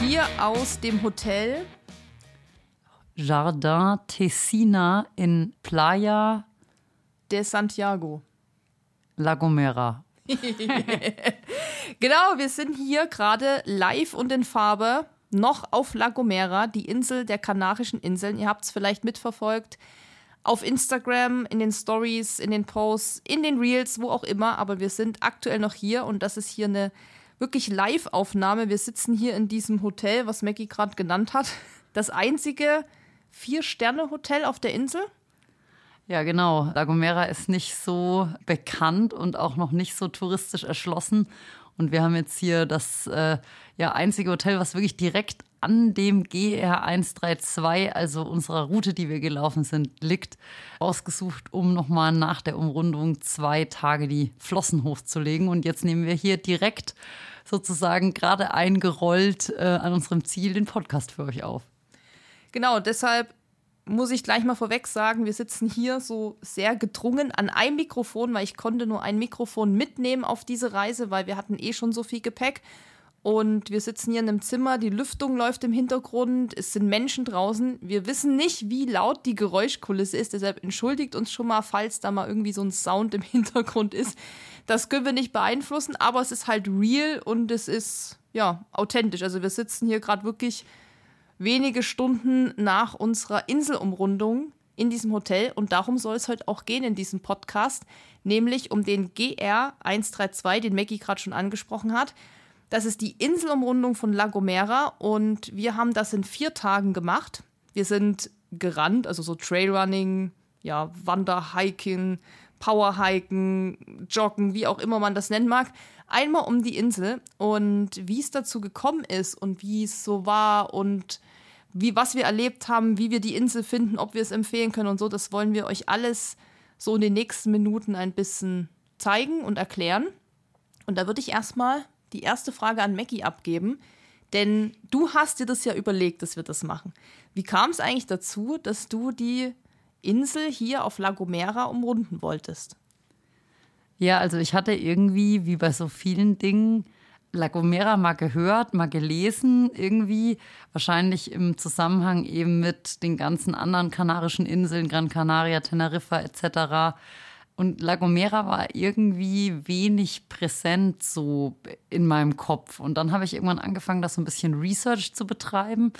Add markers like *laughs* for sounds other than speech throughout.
Hier aus dem Hotel Jardin Tessina in Playa de Santiago. La Gomera. *laughs* genau, wir sind hier gerade live und in Farbe noch auf La Gomera, die Insel der Kanarischen Inseln. Ihr habt es vielleicht mitverfolgt auf Instagram, in den Stories, in den Posts, in den Reels, wo auch immer. Aber wir sind aktuell noch hier und das ist hier eine wirklich Live-Aufnahme. Wir sitzen hier in diesem Hotel, was Maggie gerade genannt hat. Das einzige Vier-Sterne-Hotel auf der Insel. Ja, genau. La Gomera ist nicht so bekannt und auch noch nicht so touristisch erschlossen. Und wir haben jetzt hier das äh, ja, einzige Hotel, was wirklich direkt an dem GR 132, also unserer Route, die wir gelaufen sind, liegt, ausgesucht, um nochmal nach der Umrundung zwei Tage die Flossen hochzulegen. Und jetzt nehmen wir hier direkt sozusagen gerade eingerollt äh, an unserem Ziel den Podcast für euch auf. Genau, deshalb muss ich gleich mal vorweg sagen, wir sitzen hier so sehr gedrungen an einem Mikrofon, weil ich konnte nur ein Mikrofon mitnehmen auf diese Reise, weil wir hatten eh schon so viel Gepäck. Und wir sitzen hier in einem Zimmer, die Lüftung läuft im Hintergrund, es sind Menschen draußen. Wir wissen nicht, wie laut die Geräuschkulisse ist, deshalb entschuldigt uns schon mal, falls da mal irgendwie so ein Sound im *laughs* Hintergrund ist. Das können wir nicht beeinflussen, aber es ist halt real und es ist ja authentisch. Also wir sitzen hier gerade wirklich wenige Stunden nach unserer Inselumrundung in diesem Hotel und darum soll es heute auch gehen in diesem Podcast, nämlich um den GR 132, den Maggie gerade schon angesprochen hat. Das ist die Inselumrundung von La Gomera und wir haben das in vier Tagen gemacht. Wir sind gerannt, also so Trailrunning, ja, Wanderhiking, Powerhiken, Joggen, wie auch immer man das nennen mag, einmal um die Insel und wie es dazu gekommen ist und wie es so war und wie was wir erlebt haben, wie wir die Insel finden, ob wir es empfehlen können und so, das wollen wir euch alles so in den nächsten Minuten ein bisschen zeigen und erklären. Und da würde ich erstmal die erste Frage an Mackie abgeben, denn du hast dir das ja überlegt, dass wir das machen. Wie kam es eigentlich dazu, dass du die Insel hier auf La Gomera umrunden wolltest? Ja, also ich hatte irgendwie, wie bei so vielen Dingen, La Gomera mal gehört, mal gelesen, irgendwie wahrscheinlich im Zusammenhang eben mit den ganzen anderen kanarischen Inseln, Gran Canaria, Teneriffa etc. Und La Gomera war irgendwie wenig präsent so in meinem Kopf. Und dann habe ich irgendwann angefangen, das so ein bisschen Research zu betreiben.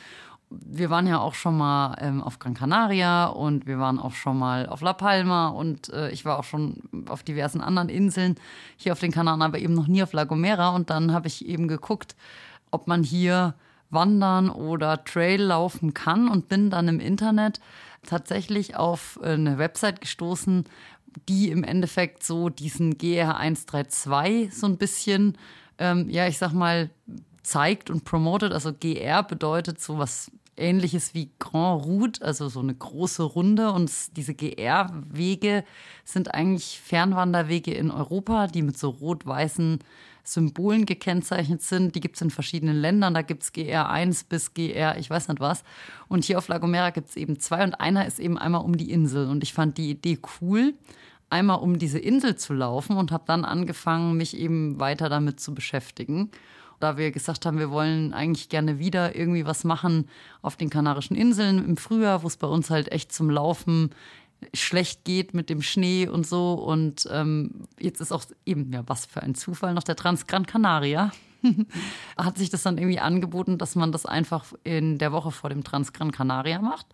Wir waren ja auch schon mal ähm, auf Gran Canaria und wir waren auch schon mal auf La Palma und äh, ich war auch schon auf diversen anderen Inseln hier auf den Kanaren, aber eben noch nie auf La Gomera. Und dann habe ich eben geguckt, ob man hier wandern oder Trail laufen kann und bin dann im Internet tatsächlich auf äh, eine Website gestoßen, die im Endeffekt so diesen GR 132 so ein bisschen, ähm, ja, ich sag mal, zeigt und promotet. Also GR bedeutet so was ähnliches wie Grand Route, also so eine große Runde. Und diese GR-Wege sind eigentlich Fernwanderwege in Europa, die mit so rot-weißen Symbolen gekennzeichnet sind. Die gibt es in verschiedenen Ländern. Da gibt es GR1 bis GR, ich weiß nicht was. Und hier auf La Gomera gibt es eben zwei und einer ist eben einmal um die Insel. Und ich fand die Idee cool, einmal um diese Insel zu laufen und habe dann angefangen, mich eben weiter damit zu beschäftigen. Da wir gesagt haben, wir wollen eigentlich gerne wieder irgendwie was machen auf den Kanarischen Inseln im Frühjahr, wo es bei uns halt echt zum Laufen schlecht geht mit dem Schnee und so. Und ähm, jetzt ist auch eben, ja, was für ein Zufall, noch der Transgran Canaria. *laughs* hat sich das dann irgendwie angeboten, dass man das einfach in der Woche vor dem Transgran Canaria macht.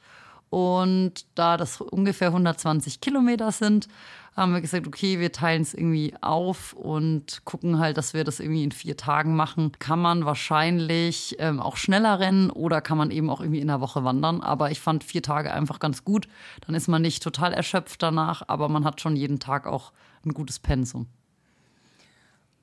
Und da das ungefähr 120 Kilometer sind, haben wir gesagt, okay, wir teilen es irgendwie auf und gucken halt, dass wir das irgendwie in vier Tagen machen. Kann man wahrscheinlich ähm, auch schneller rennen oder kann man eben auch irgendwie in der Woche wandern. Aber ich fand vier Tage einfach ganz gut. Dann ist man nicht total erschöpft danach, aber man hat schon jeden Tag auch ein gutes Pensum.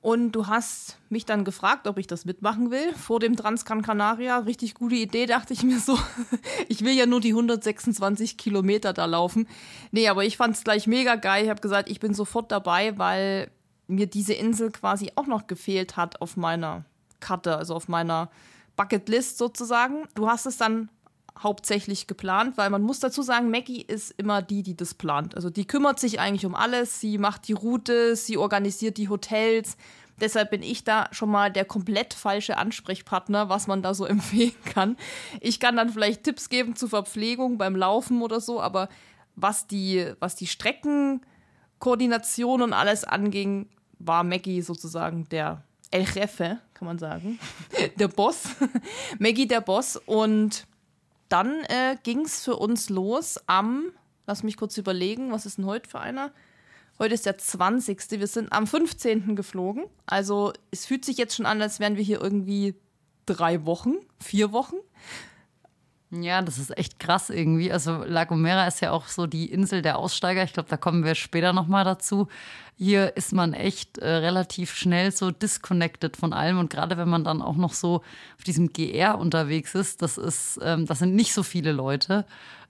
Und du hast mich dann gefragt, ob ich das mitmachen will vor dem Transcan Canaria. Richtig gute Idee, dachte ich mir so. *laughs* Ich will ja nur die 126 Kilometer da laufen. Nee, aber ich fand es gleich mega geil. Ich habe gesagt, ich bin sofort dabei, weil mir diese Insel quasi auch noch gefehlt hat auf meiner Karte, also auf meiner Bucketlist sozusagen. Du hast es dann hauptsächlich geplant, weil man muss dazu sagen, Maggie ist immer die, die das plant. Also die kümmert sich eigentlich um alles. Sie macht die Route, sie organisiert die Hotels. Deshalb bin ich da schon mal der komplett falsche Ansprechpartner, was man da so *laughs* empfehlen kann. Ich kann dann vielleicht Tipps geben zur Verpflegung beim Laufen oder so, aber was die, was die Streckenkoordination und alles anging, war Maggie sozusagen der El Jefe, kann man sagen. *laughs* der Boss. *laughs* Maggie der Boss. Und dann äh, ging es für uns los am, lass mich kurz überlegen, was ist denn heute für einer? Heute ist der 20. Wir sind am 15. geflogen. Also es fühlt sich jetzt schon an, als wären wir hier irgendwie drei Wochen, vier Wochen. Ja, das ist echt krass irgendwie. Also La Gomera ist ja auch so die Insel der Aussteiger. Ich glaube, da kommen wir später nochmal dazu. Hier ist man echt äh, relativ schnell so disconnected von allem. Und gerade wenn man dann auch noch so auf diesem GR unterwegs ist, das ist, ähm, das sind nicht so viele Leute,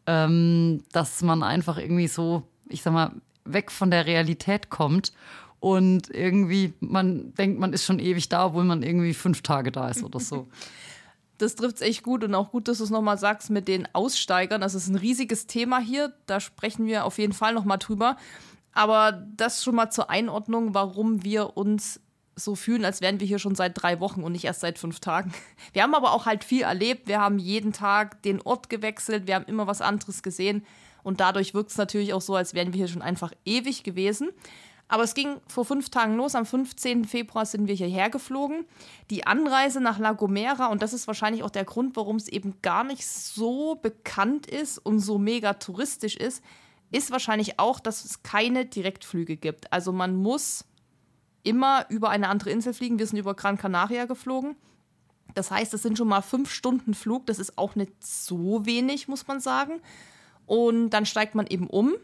ähm, dass man einfach irgendwie so, ich sag mal, weg von der Realität kommt und irgendwie man denkt, man ist schon ewig da, obwohl man irgendwie fünf Tage da ist oder so. *laughs* Das trifft es echt gut und auch gut, dass du es nochmal sagst mit den Aussteigern. Das ist ein riesiges Thema hier. Da sprechen wir auf jeden Fall nochmal drüber. Aber das schon mal zur Einordnung, warum wir uns so fühlen, als wären wir hier schon seit drei Wochen und nicht erst seit fünf Tagen. *laughs* Wir haben aber auch halt viel erlebt. Wir haben jeden Tag den Ort gewechselt. Wir haben immer was anderes gesehen. Und dadurch wirkt es natürlich auch so, als wären wir hier schon einfach ewig gewesen. Aber es ging vor fünf Tagen los. Am 15. Februar sind wir hierher geflogen. Die Anreise nach La Gomera, und das ist wahrscheinlich auch der Grund, warum es eben gar nicht so bekannt ist und so mega touristisch ist, ist wahrscheinlich auch, dass es keine Direktflüge gibt. Also man muss immer über eine andere Insel fliegen. Wir sind über Gran Canaria geflogen. Das heißt, es sind schon mal fünf Stunden Flug. Das ist auch nicht so wenig, muss man sagen. Und dann steigt man eben um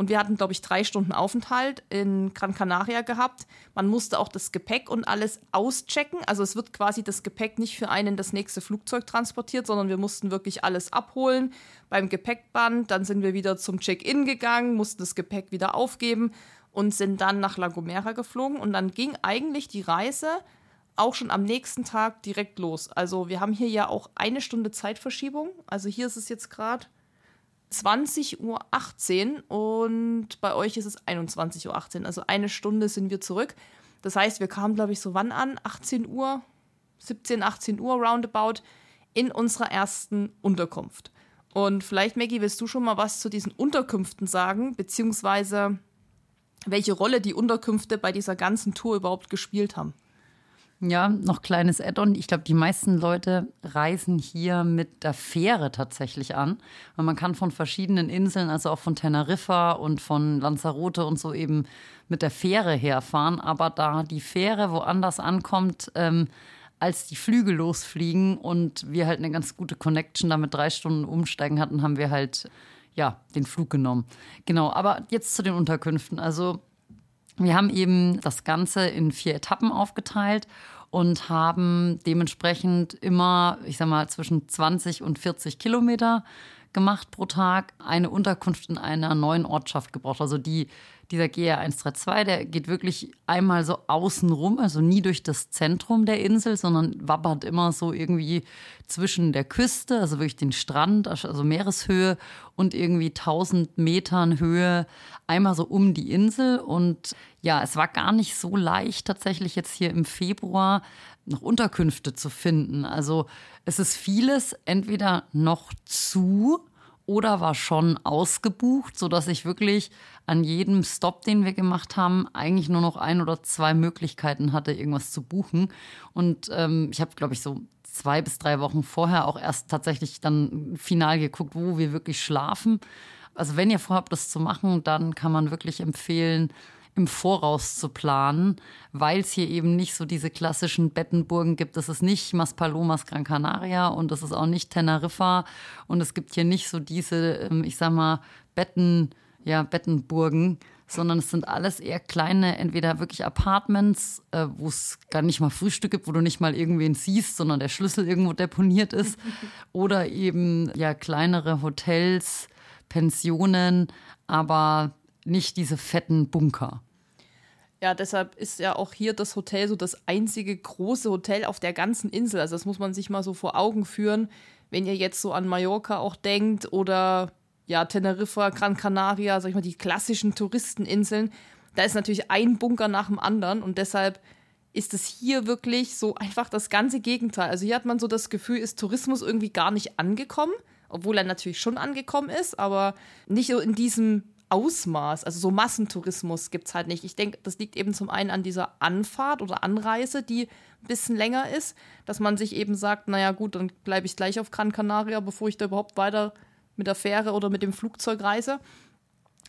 und wir hatten, glaube ich, drei Stunden Aufenthalt in Gran Canaria gehabt. Man musste auch das Gepäck und alles auschecken. Also es wird quasi das Gepäck nicht für einen das nächste Flugzeug transportiert, sondern wir mussten wirklich alles abholen beim Gepäckband. Dann sind wir wieder zum Check-in gegangen, mussten das Gepäck wieder aufgeben und sind dann nach La Gomera geflogen. Und dann ging eigentlich die Reise auch schon am nächsten Tag direkt los. Also wir haben hier ja auch eine Stunde Zeitverschiebung. Also hier ist es jetzt gerade 20.18 Uhr und bei euch ist es 21.18 Uhr. Also eine Stunde sind wir zurück. Das heißt, wir kamen, glaube ich, so wann an? 18 Uhr, 17, 18 Uhr roundabout in unserer ersten Unterkunft. Und vielleicht, Maggie, willst du schon mal was zu diesen Unterkünften sagen, beziehungsweise welche Rolle die Unterkünfte bei dieser ganzen Tour überhaupt gespielt haben? Ja, noch kleines Add-on. Ich glaube, die meisten Leute reisen hier mit der Fähre tatsächlich an. Und man kann von verschiedenen Inseln, also auch von Teneriffa und von Lanzarote und so eben mit der Fähre herfahren. Aber da die Fähre woanders ankommt, ähm, als die Flüge losfliegen und wir halt eine ganz gute Connection damit drei Stunden umsteigen hatten, haben wir halt ja den Flug genommen. Genau, aber jetzt zu den Unterkünften. Also wir haben eben das Ganze in vier Etappen aufgeteilt und haben dementsprechend immer, ich sag mal, zwischen 20 und 40 Kilometer gemacht pro Tag, eine Unterkunft in einer neuen Ortschaft gebraucht. Also die dieser GR 132, der geht wirklich einmal so außen rum, also nie durch das Zentrum der Insel, sondern wabbert immer so irgendwie zwischen der Küste, also wirklich den Strand, also Meereshöhe und irgendwie 1000 Metern Höhe, einmal so um die Insel. Und ja, es war gar nicht so leicht, tatsächlich jetzt hier im Februar noch Unterkünfte zu finden. Also es ist vieles entweder noch zu oder war schon ausgebucht, sodass ich wirklich an jedem Stop, den wir gemacht haben, eigentlich nur noch ein oder zwei Möglichkeiten hatte, irgendwas zu buchen. Und ähm, ich habe, glaube ich, so zwei bis drei Wochen vorher auch erst tatsächlich dann final geguckt, wo wir wirklich schlafen. Also wenn ihr vorhabt, das zu machen, dann kann man wirklich empfehlen, im Voraus zu planen, weil es hier eben nicht so diese klassischen Bettenburgen gibt. Es ist nicht Maspalomas Gran Canaria und es ist auch nicht Teneriffa und es gibt hier nicht so diese, ähm, ich sag mal, Betten, ja, Bettenburgen, sondern es sind alles eher kleine, entweder wirklich Apartments, äh, wo es gar nicht mal Frühstück gibt, wo du nicht mal irgendwen siehst, sondern der Schlüssel irgendwo deponiert ist, *laughs* oder eben ja kleinere Hotels, Pensionen, aber nicht diese fetten Bunker. Ja, deshalb ist ja auch hier das Hotel so das einzige große Hotel auf der ganzen Insel. Also das muss man sich mal so vor Augen führen, wenn ihr jetzt so an Mallorca auch denkt oder ja, Teneriffa, Gran Canaria, sag ich mal, die klassischen Touristeninseln. Da ist natürlich ein Bunker nach dem anderen und deshalb ist es hier wirklich so einfach das ganze Gegenteil. Also hier hat man so das Gefühl, ist Tourismus irgendwie gar nicht angekommen, obwohl er natürlich schon angekommen ist, aber nicht so in diesem Ausmaß. Also so Massentourismus gibt es halt nicht. Ich denke, das liegt eben zum einen an dieser Anfahrt oder Anreise, die ein bisschen länger ist, dass man sich eben sagt, naja gut, dann bleibe ich gleich auf Gran Canaria, bevor ich da überhaupt weiter mit der Fähre oder mit dem Flugzeug reise.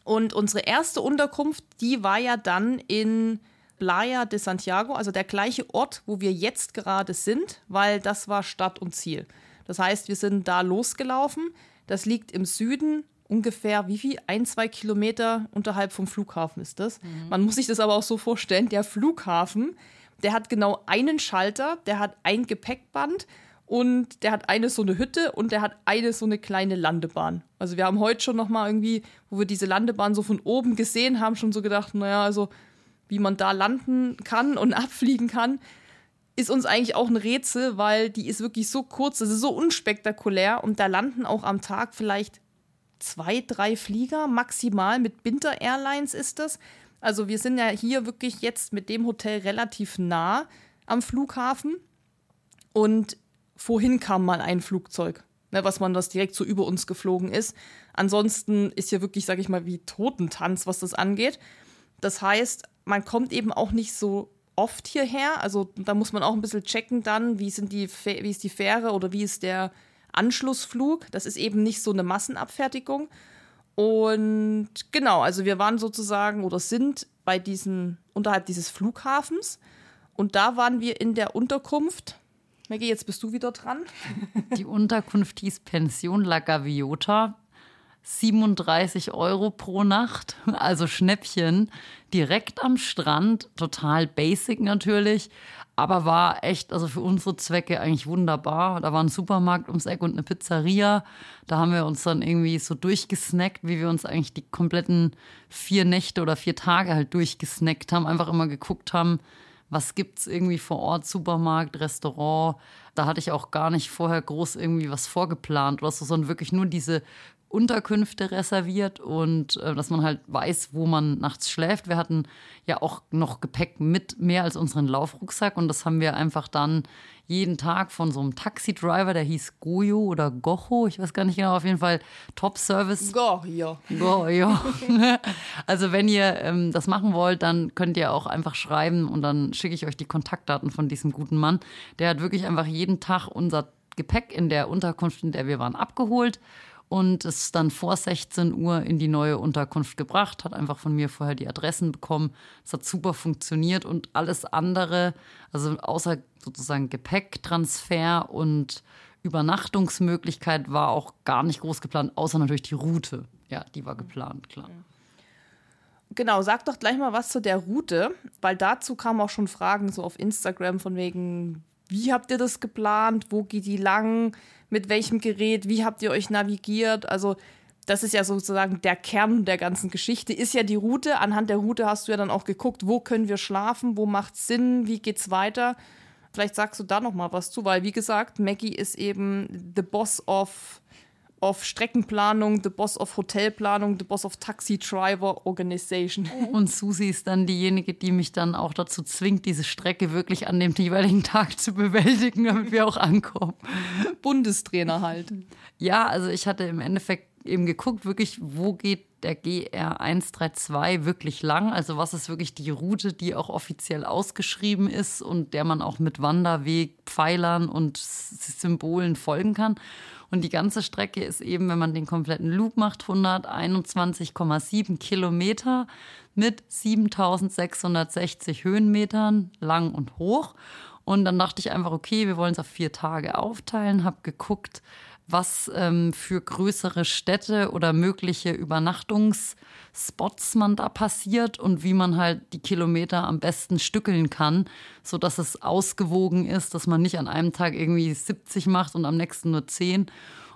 Und unsere erste Unterkunft, die war ja dann in Playa de Santiago, also der gleiche Ort, wo wir jetzt gerade sind, weil das war Stadt und Ziel. Das heißt, wir sind da losgelaufen. Das liegt im Süden, ungefähr wie viel? Ein, zwei Kilometer unterhalb vom Flughafen ist das. Mhm. Man muss sich das aber auch so vorstellen, der Flughafen, der hat genau einen Schalter, der hat ein Gepäckband und der hat eine so eine Hütte und der hat eine so eine kleine Landebahn. Also wir haben heute schon noch mal irgendwie, wo wir diese Landebahn so von oben gesehen haben, schon so gedacht, naja, also wie man da landen kann und *laughs* abfliegen kann, ist uns eigentlich auch ein Rätsel, weil die ist wirklich so kurz, das ist so unspektakulär und da landen auch am Tag vielleicht zwei, drei Flieger maximal. Mit Binter Airlines ist das. Also wir sind ja hier wirklich jetzt mit dem Hotel relativ nah am Flughafen und vorhin kam mal ein Flugzeug, ne, was man das direkt so über uns geflogen ist. Ansonsten ist hier wirklich, sag ich mal, wie Totentanz, was das angeht. Das heißt, man kommt eben auch nicht so oft hierher. Also da muss man auch ein bisschen checken dann, wie, sind die, wie ist die Fähre oder wie ist der Anschlussflug. Das ist eben nicht so eine Massenabfertigung. Und genau, also wir waren sozusagen oder sind bei diesen, unterhalb dieses Flughafens. Und da waren wir in der Unterkunft. Maggie, jetzt bist du wieder dran. Die Unterkunft hieß Pension La Gaviota. 37 Euro pro Nacht, also Schnäppchen, direkt am Strand, total basic natürlich, aber war echt, also für unsere Zwecke eigentlich wunderbar. Da war ein Supermarkt ums Eck und eine Pizzeria. Da haben wir uns dann irgendwie so durchgesnackt, wie wir uns eigentlich die kompletten vier Nächte oder vier Tage halt durchgesnackt haben. Einfach immer geguckt haben, was gibt's irgendwie vor Ort, Supermarkt, Restaurant. Da hatte ich auch gar nicht vorher groß irgendwie was vorgeplant oder so, sondern wirklich nur diese Unterkünfte reserviert und äh, dass man halt weiß, wo man nachts schläft. Wir hatten ja auch noch Gepäck mit mehr als unseren Laufrucksack und das haben wir einfach dann jeden Tag von so einem Taxi-Driver, der hieß Goyo oder Gocho, ich weiß gar nicht genau, auf jeden Fall Top-Service. Goyo. Goyo. *laughs* *laughs* also wenn ihr ähm, das machen wollt, dann könnt ihr auch einfach schreiben und dann schicke ich euch die Kontaktdaten von diesem guten Mann. Der hat wirklich einfach jeden Tag unser Gepäck in der Unterkunft, in der wir waren, abgeholt und es dann vor 16 Uhr in die neue Unterkunft gebracht, hat einfach von mir vorher die Adressen bekommen. Es hat super funktioniert und alles andere, also außer sozusagen Gepäcktransfer und Übernachtungsmöglichkeit war auch gar nicht groß geplant, außer natürlich die Route. Ja, die war geplant, klar. Genau, sag doch gleich mal was zu der Route, weil dazu kamen auch schon Fragen so auf Instagram von wegen, wie habt ihr das geplant, wo geht die lang, mit welchem Gerät, wie habt ihr euch navigiert. Also das ist ja sozusagen der Kern der ganzen Geschichte, ist ja die Route. Anhand der Route hast du ja dann auch geguckt, wo können wir schlafen, wo macht Sinn, wie geht's weiter. Vielleicht sagst du da noch mal was zu, weil wie gesagt, Maggie ist eben the boss of of Streckenplanung, the boss of Hotelplanung, the boss of Taxi Driver Organization. *laughs* Und Susi ist dann diejenige, die mich dann auch dazu zwingt, diese Strecke wirklich an dem jeweiligen *laughs* Tag zu bewältigen, damit wir auch ankommen. Bundestrainer halt. Ja, also ich hatte im Endeffekt eben geguckt, wirklich, wo geht der GR 132 wirklich lang? Also was ist wirklich die Route, die auch offiziell ausgeschrieben ist und der man auch mit Wanderweg, Pfeilern und Symbolen folgen kann? Und die ganze Strecke ist eben, wenn man den kompletten Loop macht, 121,7 Kilometer mit 7660 Höhenmetern lang und hoch. Und dann dachte ich einfach, okay, wir wollen es auf vier Tage aufteilen, habe geguckt, was ähm, für größere Städte oder mögliche Übernachtungsspots man da passiert und wie man halt die Kilometer am besten stückeln kann, so dass es ausgewogen ist, dass man nicht an einem Tag irgendwie 70 macht und am nächsten nur 10.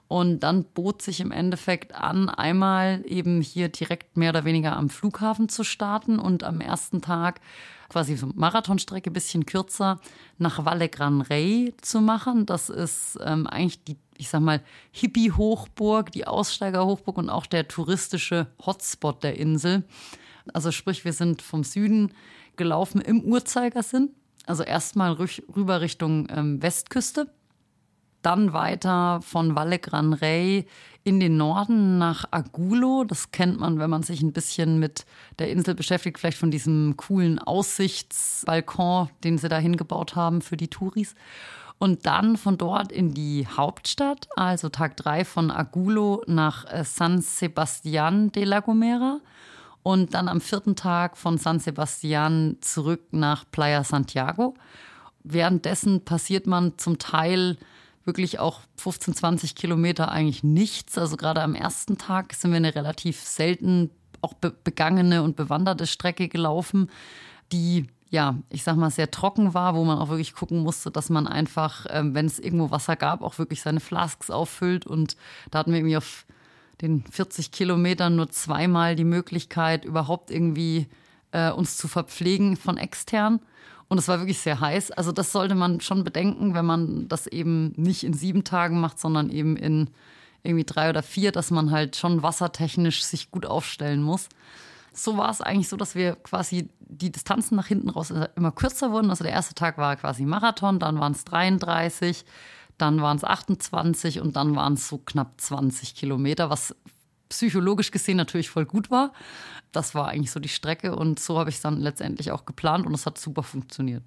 Und dann bot sich im Endeffekt an, einmal eben hier direkt mehr oder weniger am Flughafen zu starten und am ersten Tag quasi so Marathonstrecke, bisschen kürzer, nach Valle Gran Rey zu machen. Das ist ähm, eigentlich die ich sag mal, Hippie-Hochburg, die Aussteiger-Hochburg und auch der touristische Hotspot der Insel. Also sprich, wir sind vom Süden gelaufen im Uhrzeigersinn. Also erstmal rüber Richtung ähm, Westküste, dann weiter von Valle Gran Rey in den Norden nach Agulo. Das kennt man, wenn man sich ein bisschen mit der Insel beschäftigt, vielleicht von diesem coolen Aussichtsbalkon, den sie da hingebaut haben für die Touris. Und dann von dort in die Hauptstadt, also Tag 3 von Agulo nach äh, San Sebastián de la Gomera. Und dann am vierten Tag von San Sebastián zurück nach Playa Santiago. Währenddessen passiert man zum Teil wirklich auch 15, 20 Kilometer eigentlich nichts. Also gerade am ersten Tag sind wir eine relativ selten auch be begangene und bewanderte Strecke gelaufen, die ja, ich sag mal, sehr trocken war, wo man auch wirklich gucken musste, dass man einfach, ähm, wenn es irgendwo Wasser gab, auch wirklich seine Flasks auffüllt. Und da hatten wir irgendwie auf den 40 Kilometern nur zweimal die Möglichkeit, überhaupt irgendwie äh, uns zu verpflegen von extern. Und es war wirklich sehr heiß. Also das sollte man schon bedenken, wenn man das eben nicht in sieben Tagen macht, sondern eben in irgendwie drei oder vier, dass man halt schon wassertechnisch sich gut aufstellen muss. So war es eigentlich so, dass wir quasi die Distanzen nach hinten raus immer kürzer wurden. Also der erste Tag war quasi Marathon, dann waren es 33, dann waren es 28 und dann waren es so knapp 20 Kilometer, was psychologisch gesehen natürlich voll gut war. Das war eigentlich so die Strecke und so habe ich es dann letztendlich auch geplant und es hat super funktioniert.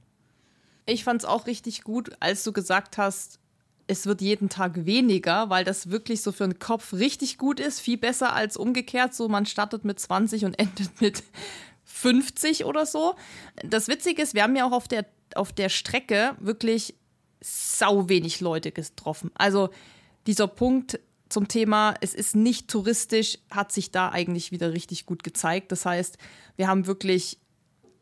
Ich fand es auch richtig gut, als du gesagt hast, es wird jeden Tag weniger, weil das wirklich so für den Kopf richtig gut ist. Viel besser als umgekehrt. So, man startet mit 20 und *laughs* endet mit 50 oder so. Das Witzige ist, wir haben ja auch auf der, auf der Strecke wirklich sau wenig Leute getroffen. Also dieser Punkt, zum Thema, es ist nicht touristisch, hat sich da eigentlich wieder richtig gut gezeigt. Das heißt, wir haben wirklich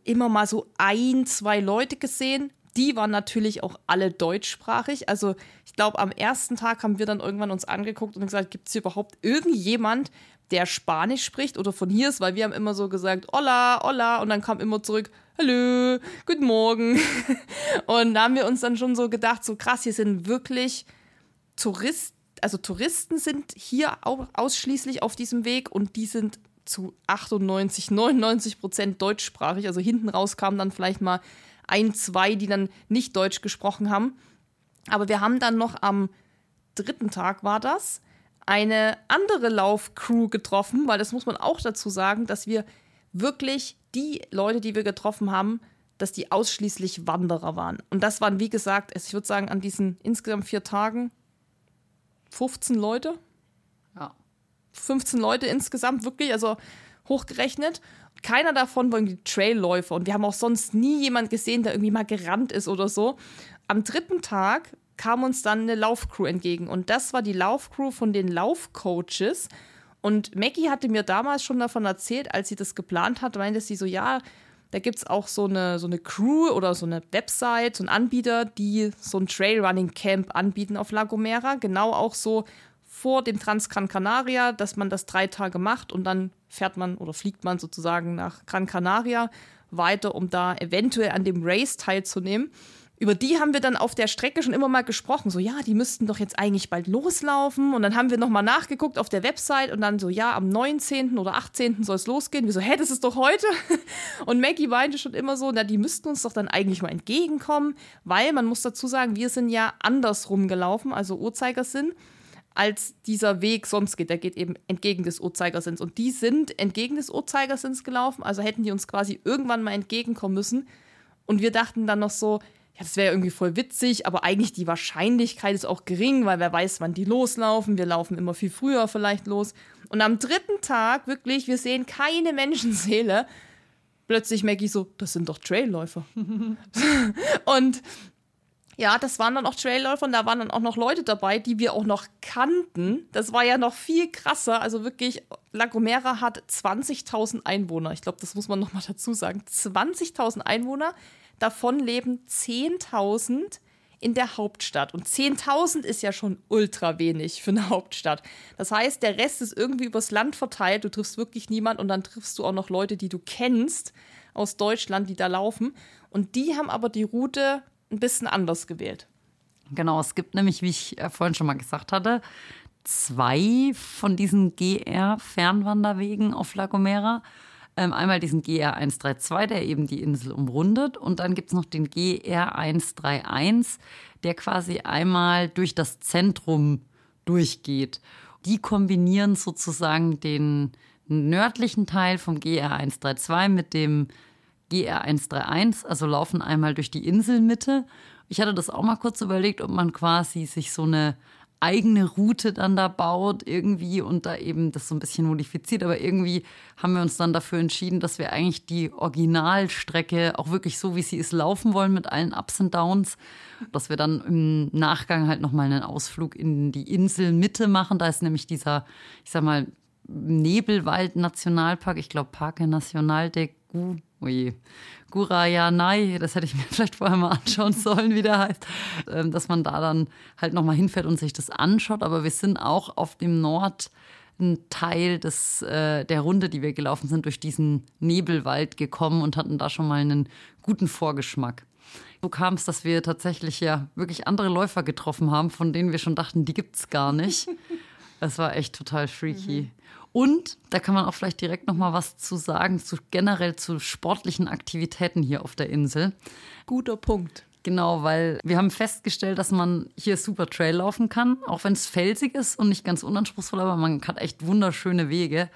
immer mal so ein, zwei Leute gesehen. Die waren natürlich auch alle deutschsprachig. Also ich glaube, am ersten Tag haben wir dann irgendwann uns angeguckt und gesagt, gibt es hier überhaupt irgendjemand, der Spanisch spricht oder von hier ist? Weil wir haben immer so gesagt, hola, hola. Und dann kam immer zurück, hallo, guten Morgen. *laughs* und da haben wir uns dann schon so gedacht, so krass, hier sind wirklich Touristen also Touristen sind hier auch ausschließlich auf diesem Weg und die sind zu 98, 99 Prozent deutschsprachig. Also hinten raus kamen dann vielleicht mal ein, zwei, die dann nicht Deutsch gesprochen haben. Aber wir haben dann noch am dritten Tag war das eine andere Laufcrew getroffen, weil das muss man auch dazu sagen, dass wir wirklich die Leute, die wir getroffen haben, dass die ausschließlich Wanderer waren. Und das waren, wie gesagt, ich würde sagen, an diesen insgesamt vier Tagen 15 Leute. Ja. 15 Leute insgesamt, wirklich, also hochgerechnet. Keiner davon war irgendwie Trailläufer und wir haben auch sonst nie jemand gesehen, der irgendwie mal gerannt ist oder so. Am dritten Tag kam uns dann eine Laufcrew entgegen und das war die Laufcrew von den Laufcoaches. Und Maggie hatte mir damals schon davon erzählt, als sie das geplant hat, meinte sie so, ja, da gibt es auch so eine, so eine Crew oder so eine Website, so ein Anbieter, die so ein Trailrunning Camp anbieten auf La Gomera. Genau auch so vor dem Transgran Canaria, dass man das drei Tage macht und dann fährt man oder fliegt man sozusagen nach Gran Canaria weiter, um da eventuell an dem Race teilzunehmen über die haben wir dann auf der Strecke schon immer mal gesprochen. So, ja, die müssten doch jetzt eigentlich bald loslaufen. Und dann haben wir nochmal nachgeguckt auf der Website und dann so, ja, am 19. oder 18. soll es losgehen. Wir so, hä, das ist doch heute. *laughs* Und Maggie weinte schon immer so, na, die müssten uns doch dann eigentlich mal entgegenkommen, weil man muss dazu sagen, wir sind ja andersrum gelaufen, also Uhrzeigersinn, als dieser Weg sonst geht. Der geht eben entgegen des Uhrzeigersinns. Und die sind entgegen des Uhrzeigersinns gelaufen, also hätten die uns quasi irgendwann mal entgegenkommen müssen. Und wir dachten dann noch so, ja, das wäre irgendwie voll witzig, aber eigentlich die Wahrscheinlichkeit ist auch gering, weil wer weiß, wann die loslaufen. Wir laufen immer viel früher vielleicht los. Und am dritten Tag, wirklich, wir sehen keine Menschenseele. Plötzlich Maggie so, das sind doch Trailläufer. *laughs* und ja, das waren dann auch Trailläufer und da waren dann auch noch Leute dabei, die wir auch noch kannten. Das war ja noch viel krasser. Also wirklich, La Gomera hat 20.000 Einwohner. Ich glaube, das muss man nochmal dazu sagen. 20.000 Einwohner. Davon leben 10.000 in der Hauptstadt. Und 10.000 ist ja schon ultra wenig für eine Hauptstadt. Das heißt, der Rest ist irgendwie übers Land verteilt. Du triffst wirklich niemand und dann triffst du auch noch Leute, die du kennst aus Deutschland, die da laufen. Und die haben aber die Route ein bisschen anders gewählt. Genau, es gibt nämlich, wie ich äh, vorhin schon mal gesagt hatte, zwei von diesen GR-Fernwanderwegen auf La Gomera. Ähm, einmal diesen GR132, der eben die Insel umrundet. Und dann gibt es noch den GR131, der quasi einmal durch das Zentrum durchgeht. Die kombinieren sozusagen den nördlichen Teil vom GR132 mit dem GR131, also laufen einmal durch die Inselmitte. Ich hatte das auch mal kurz überlegt, ob man quasi sich so eine eigene Route dann da baut irgendwie und da eben das so ein bisschen modifiziert. Aber irgendwie haben wir uns dann dafür entschieden, dass wir eigentlich die Originalstrecke auch wirklich so, wie sie ist, laufen wollen mit allen Ups und Downs. Dass wir dann im Nachgang halt nochmal einen Ausflug in die Inselmitte machen. Da ist nämlich dieser, ich sag mal, Nebelwald-Nationalpark, ich glaube Parque Nacional de Gu, oje, Gurayanai, das hätte ich mir *laughs* vielleicht vorher mal anschauen sollen, wie der heißt, ähm, dass man da dann halt nochmal hinfährt und sich das anschaut. Aber wir sind auch auf dem Nord Teil des, äh, der Runde, die wir gelaufen sind, durch diesen Nebelwald gekommen und hatten da schon mal einen guten Vorgeschmack. So kam es, dass wir tatsächlich ja wirklich andere Läufer getroffen haben, von denen wir schon dachten, die gibt es gar nicht. *laughs* Es war echt total freaky. Mhm. Und da kann man auch vielleicht direkt noch mal was zu sagen, zu, generell zu sportlichen Aktivitäten hier auf der Insel. Guter Punkt. Genau, weil wir haben festgestellt, dass man hier super Trail laufen kann, auch wenn es felsig ist und nicht ganz unanspruchsvoll, aber man hat echt wunderschöne Wege.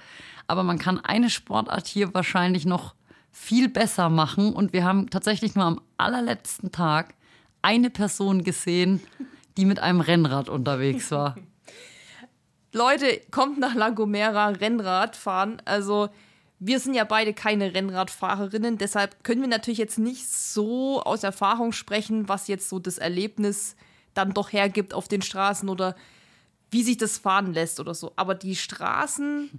Aber man kann eine Sportart hier wahrscheinlich noch viel besser machen. Und wir haben tatsächlich nur am allerletzten Tag eine Person gesehen, die mit einem Rennrad unterwegs war. Leute, kommt nach La Gomera Rennrad fahren. Also, wir sind ja beide keine Rennradfahrerinnen, deshalb können wir natürlich jetzt nicht so aus Erfahrung sprechen, was jetzt so das Erlebnis dann doch hergibt auf den Straßen oder wie sich das fahren lässt oder so. Aber die Straßen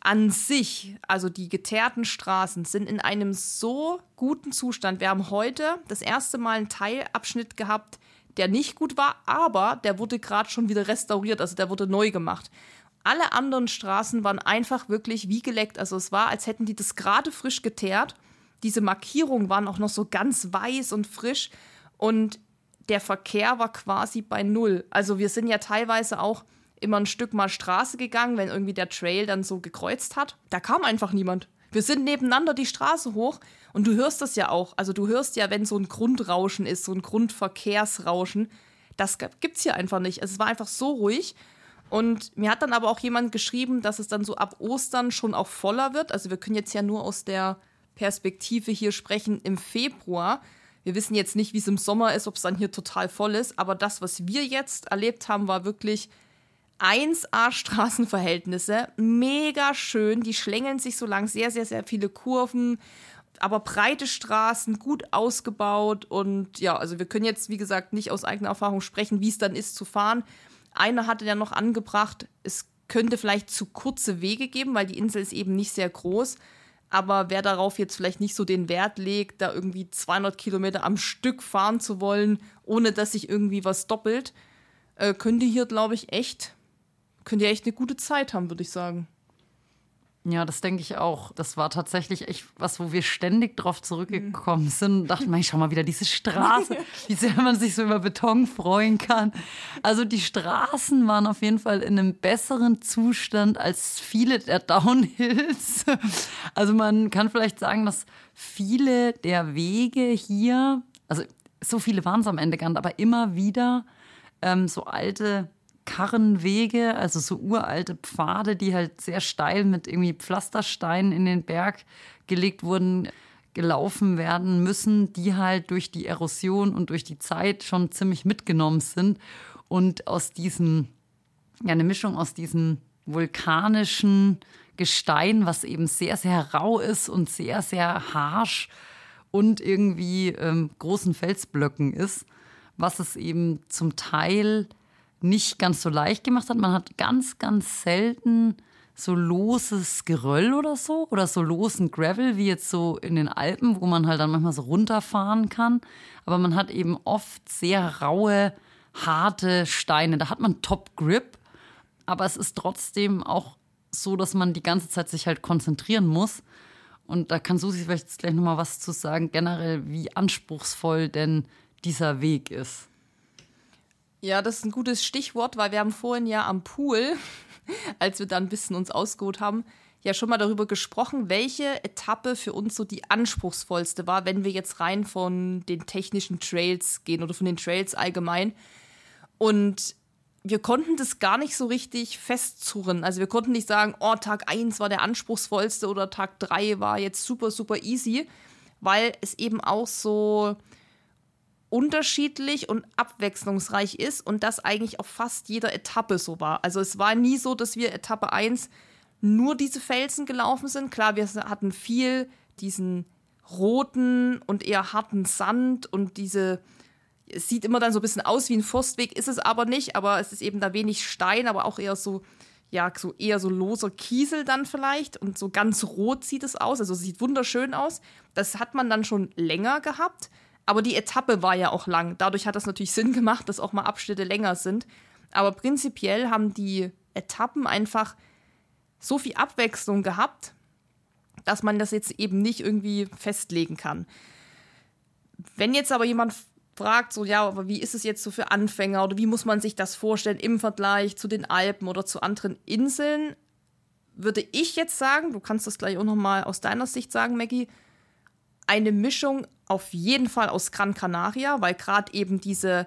an sich, also die geteerten Straßen, sind in einem so guten Zustand. Wir haben heute das erste Mal einen Teilabschnitt gehabt, der nicht gut war, aber der wurde gerade schon wieder restauriert, also der wurde neu gemacht. Alle anderen Straßen waren einfach wirklich wie geleckt. Also es war, als hätten die das gerade frisch geteert. Diese Markierungen waren auch noch so ganz weiß und frisch. Und der Verkehr war quasi bei Null. Also wir sind ja teilweise auch immer ein Stück mal Straße gegangen, wenn irgendwie der Trail dann so gekreuzt hat. Da kam einfach niemand. Wir sind nebeneinander die Straße hoch und du hörst das ja auch. Also du hörst ja, wenn so ein Grundrauschen ist, so ein Grundverkehrsrauschen. Das gibt es hier einfach nicht. Es war einfach so ruhig. Und mir hat dann aber auch jemand geschrieben, dass es dann so ab Ostern schon auch voller wird. Also wir können jetzt ja nur aus der Perspektive hier sprechen im Februar. Wir wissen jetzt nicht, wie es im Sommer ist, ob es dann hier total voll ist. Aber das, was wir jetzt erlebt haben, war wirklich 1A Straßenverhältnisse, mega schön, die schlängeln sich so lang, sehr, sehr, sehr viele Kurven, aber breite Straßen, gut ausgebaut und ja, also wir können jetzt, wie gesagt, nicht aus eigener Erfahrung sprechen, wie es dann ist zu fahren. Einer hatte ja noch angebracht, es könnte vielleicht zu kurze Wege geben, weil die Insel ist eben nicht sehr groß. Aber wer darauf jetzt vielleicht nicht so den Wert legt, da irgendwie 200 Kilometer am Stück fahren zu wollen, ohne dass sich irgendwie was doppelt, äh, könnte hier, glaube ich, echt könnt ihr echt eine gute Zeit haben, würde ich sagen. Ja, das denke ich auch. Das war tatsächlich echt was, wo wir ständig drauf zurückgekommen mhm. sind und dachten, man, schau mal wieder diese Straße, *laughs* wie sehr man sich so über Beton freuen kann. Also die Straßen waren auf jeden Fall in einem besseren Zustand als viele der Downhills. Also man kann vielleicht sagen, dass viele der Wege hier, also so viele waren es am Ende gar nicht, aber immer wieder ähm, so alte Karrenwege, also so uralte Pfade, die halt sehr steil mit irgendwie Pflastersteinen in den Berg gelegt wurden, gelaufen werden müssen, die halt durch die Erosion und durch die Zeit schon ziemlich mitgenommen sind. Und aus diesem, ja, eine Mischung aus diesem vulkanischen Gestein, was eben sehr, sehr rau ist und sehr, sehr harsch und irgendwie ähm, großen Felsblöcken ist, was es eben zum Teil nicht ganz so leicht gemacht hat. Man hat ganz, ganz selten so loses Geröll oder so oder so losen Gravel wie jetzt so in den Alpen, wo man halt dann manchmal so runterfahren kann. Aber man hat eben oft sehr raue, harte Steine. Da hat man Top Grip, aber es ist trotzdem auch so, dass man die ganze Zeit sich halt konzentrieren muss. Und da kann Susi vielleicht gleich nochmal was zu sagen, generell, wie anspruchsvoll denn dieser Weg ist. Ja, das ist ein gutes Stichwort, weil wir haben vorhin ja am Pool, *laughs* als wir da ein bisschen uns ausgeholt haben, ja schon mal darüber gesprochen, welche Etappe für uns so die anspruchsvollste war, wenn wir jetzt rein von den technischen Trails gehen oder von den Trails allgemein. Und wir konnten das gar nicht so richtig festzurren. Also wir konnten nicht sagen, oh, Tag 1 war der anspruchsvollste oder Tag 3 war jetzt super, super easy, weil es eben auch so unterschiedlich und abwechslungsreich ist und das eigentlich auf fast jeder Etappe so war. Also es war nie so, dass wir Etappe 1 nur diese Felsen gelaufen sind. Klar, wir hatten viel diesen roten und eher harten Sand und diese es sieht immer dann so ein bisschen aus wie ein Forstweg, ist es aber nicht, aber es ist eben da wenig Stein, aber auch eher so ja, so eher so loser Kiesel dann vielleicht und so ganz rot sieht es aus, also es sieht wunderschön aus. Das hat man dann schon länger gehabt, aber die Etappe war ja auch lang. Dadurch hat das natürlich Sinn gemacht, dass auch mal Abschnitte länger sind. Aber prinzipiell haben die Etappen einfach so viel Abwechslung gehabt, dass man das jetzt eben nicht irgendwie festlegen kann. Wenn jetzt aber jemand fragt, so, ja, aber wie ist es jetzt so für Anfänger oder wie muss man sich das vorstellen im Vergleich zu den Alpen oder zu anderen Inseln, würde ich jetzt sagen, du kannst das gleich auch nochmal aus deiner Sicht sagen, Maggie, eine Mischung auf jeden Fall aus Gran Canaria, weil gerade eben diese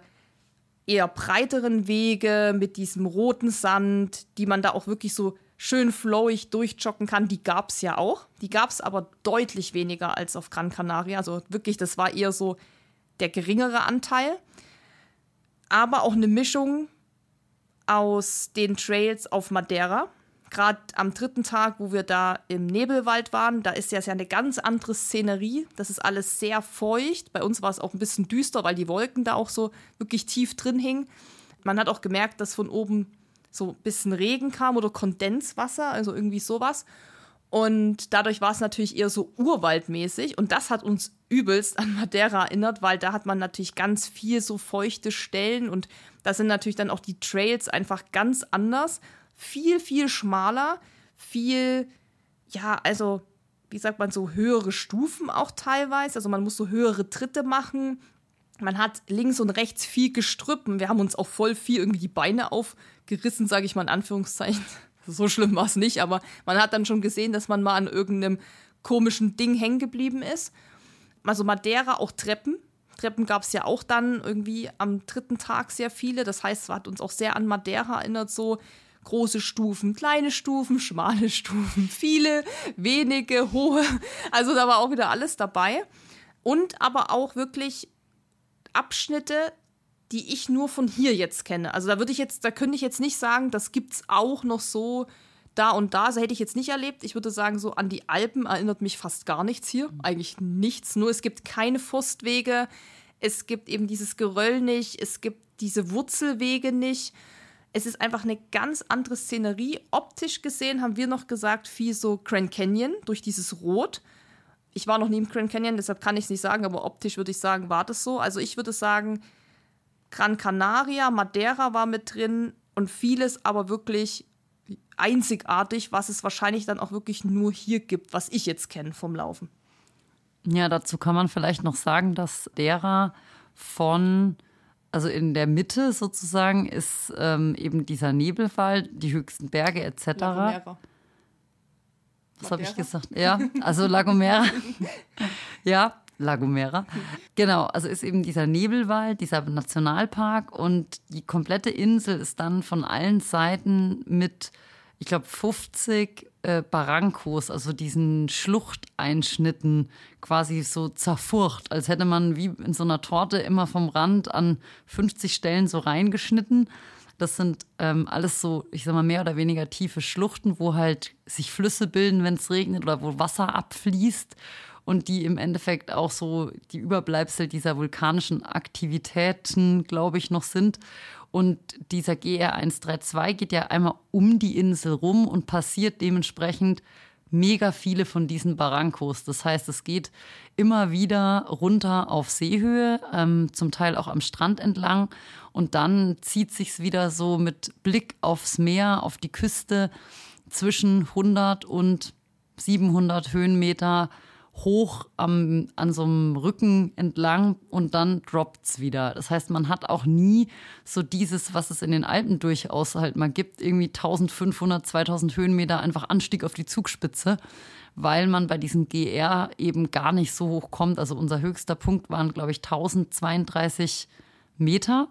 eher breiteren Wege mit diesem roten Sand, die man da auch wirklich so schön flowig durchjoggen kann, die gab es ja auch. Die gab es aber deutlich weniger als auf Gran Canaria. Also wirklich, das war eher so der geringere Anteil. Aber auch eine Mischung aus den Trails auf Madeira. Gerade am dritten Tag, wo wir da im Nebelwald waren, da ist ja eine ganz andere Szenerie. Das ist alles sehr feucht. Bei uns war es auch ein bisschen düster, weil die Wolken da auch so wirklich tief drin hingen. Man hat auch gemerkt, dass von oben so ein bisschen Regen kam oder Kondenswasser, also irgendwie sowas. Und dadurch war es natürlich eher so urwaldmäßig. Und das hat uns übelst an Madeira erinnert, weil da hat man natürlich ganz viel so feuchte Stellen. Und da sind natürlich dann auch die Trails einfach ganz anders. Viel, viel schmaler. Viel, ja, also, wie sagt man, so höhere Stufen auch teilweise. Also man muss so höhere Tritte machen. Man hat links und rechts viel gestrüppen. Wir haben uns auch voll viel irgendwie die Beine aufgerissen, sage ich mal in Anführungszeichen. *laughs* So schlimm war es nicht, aber man hat dann schon gesehen, dass man mal an irgendeinem komischen Ding hängen geblieben ist. Also Madeira auch Treppen. Treppen gab es ja auch dann irgendwie am dritten Tag sehr viele. Das heißt, es hat uns auch sehr an Madeira erinnert, so große Stufen, kleine Stufen, schmale Stufen, viele, wenige, hohe. Also da war auch wieder alles dabei. Und aber auch wirklich Abschnitte, die ich nur von hier jetzt kenne. Also da würde ich jetzt, da könnte ich jetzt nicht sagen, das gibt es auch noch so da und da. So hätte ich jetzt nicht erlebt. Ich würde sagen, so an die Alpen erinnert mich fast gar nichts hier. Eigentlich nichts. Nur es gibt keine Forstwege. Es gibt eben dieses Geröll nicht. Es gibt diese Wurzelwege nicht. Es ist einfach eine ganz andere Szenerie. Optisch gesehen haben wir noch gesagt, viel so Grand Canyon durch dieses Rot. Ich war noch nie im Grand Canyon, deshalb kann ich es nicht sagen, aber optisch würde ich sagen, war das so. Also ich würde sagen, Gran Canaria, Madeira war mit drin und vieles aber wirklich einzigartig, was es wahrscheinlich dann auch wirklich nur hier gibt, was ich jetzt kenne vom Laufen. Ja, dazu kann man vielleicht noch sagen, dass derer von, also in der Mitte sozusagen ist ähm, eben dieser Nebelwald, die höchsten Berge etc. Was habe ich gesagt? Ja, also Lagomera. *laughs* ja, La Gomera. Genau, also ist eben dieser Nebelwald, dieser Nationalpark und die komplette Insel ist dann von allen Seiten mit, ich glaube, 50 äh, Barrancos, also diesen Schluchteinschnitten quasi so zerfurcht, als hätte man wie in so einer Torte immer vom Rand an 50 Stellen so reingeschnitten. Das sind ähm, alles so, ich sag mal, mehr oder weniger tiefe Schluchten, wo halt sich Flüsse bilden, wenn es regnet oder wo Wasser abfließt und die im Endeffekt auch so die Überbleibsel dieser vulkanischen Aktivitäten, glaube ich, noch sind. Und dieser GR 132 geht ja einmal um die Insel rum und passiert dementsprechend mega viele von diesen Barrancos. Das heißt, es geht immer wieder runter auf Seehöhe, ähm, zum Teil auch am Strand entlang. Und dann zieht sich's wieder so mit Blick aufs Meer, auf die Küste zwischen 100 und 700 Höhenmeter hoch am, an so einem Rücken entlang und dann droppt es wieder. Das heißt, man hat auch nie so dieses, was es in den Alpen durchaus halt mal gibt, irgendwie 1500, 2000 Höhenmeter einfach Anstieg auf die Zugspitze, weil man bei diesem GR eben gar nicht so hoch kommt. Also unser höchster Punkt waren, glaube ich, 1032 Meter.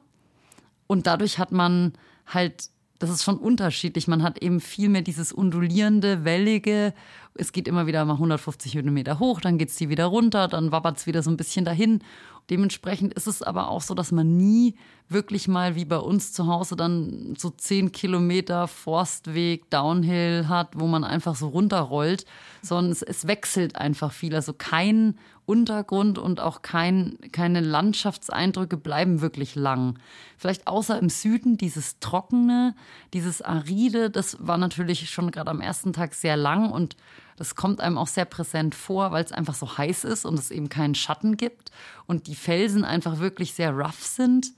Und dadurch hat man halt das ist schon unterschiedlich. Man hat eben viel mehr dieses undulierende, wellige. Es geht immer wieder mal 150 Höhenmeter hoch, dann geht es die wieder runter, dann wabbert es wieder so ein bisschen dahin. Dementsprechend ist es aber auch so, dass man nie wirklich mal wie bei uns zu Hause dann so 10 Kilometer Forstweg, Downhill hat, wo man einfach so runterrollt, sondern es, es wechselt einfach viel. Also kein Untergrund und auch kein, keine Landschaftseindrücke bleiben wirklich lang. Vielleicht außer im Süden dieses Trockene, dieses Aride, das war natürlich schon gerade am ersten Tag sehr lang und das kommt einem auch sehr präsent vor, weil es einfach so heiß ist und es eben keinen Schatten gibt und die Felsen einfach wirklich sehr rough sind.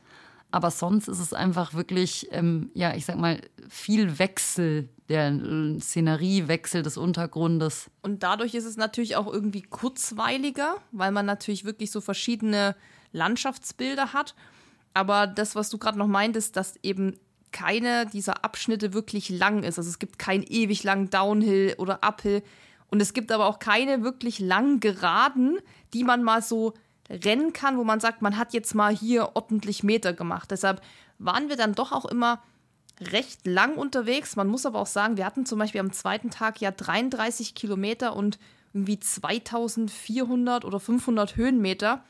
Aber sonst ist es einfach wirklich, ähm, ja, ich sag mal, viel Wechsel der äh, Szenerie, Wechsel des Untergrundes. Und dadurch ist es natürlich auch irgendwie kurzweiliger, weil man natürlich wirklich so verschiedene Landschaftsbilder hat. Aber das, was du gerade noch meintest, dass eben keine dieser Abschnitte wirklich lang ist. Also es gibt keinen ewig langen Downhill oder Uphill. Und es gibt aber auch keine wirklich langen Geraden, die man mal so rennen kann, wo man sagt, man hat jetzt mal hier ordentlich Meter gemacht. Deshalb waren wir dann doch auch immer recht lang unterwegs. Man muss aber auch sagen, wir hatten zum Beispiel am zweiten Tag ja 33 Kilometer und irgendwie 2400 oder 500 Höhenmeter.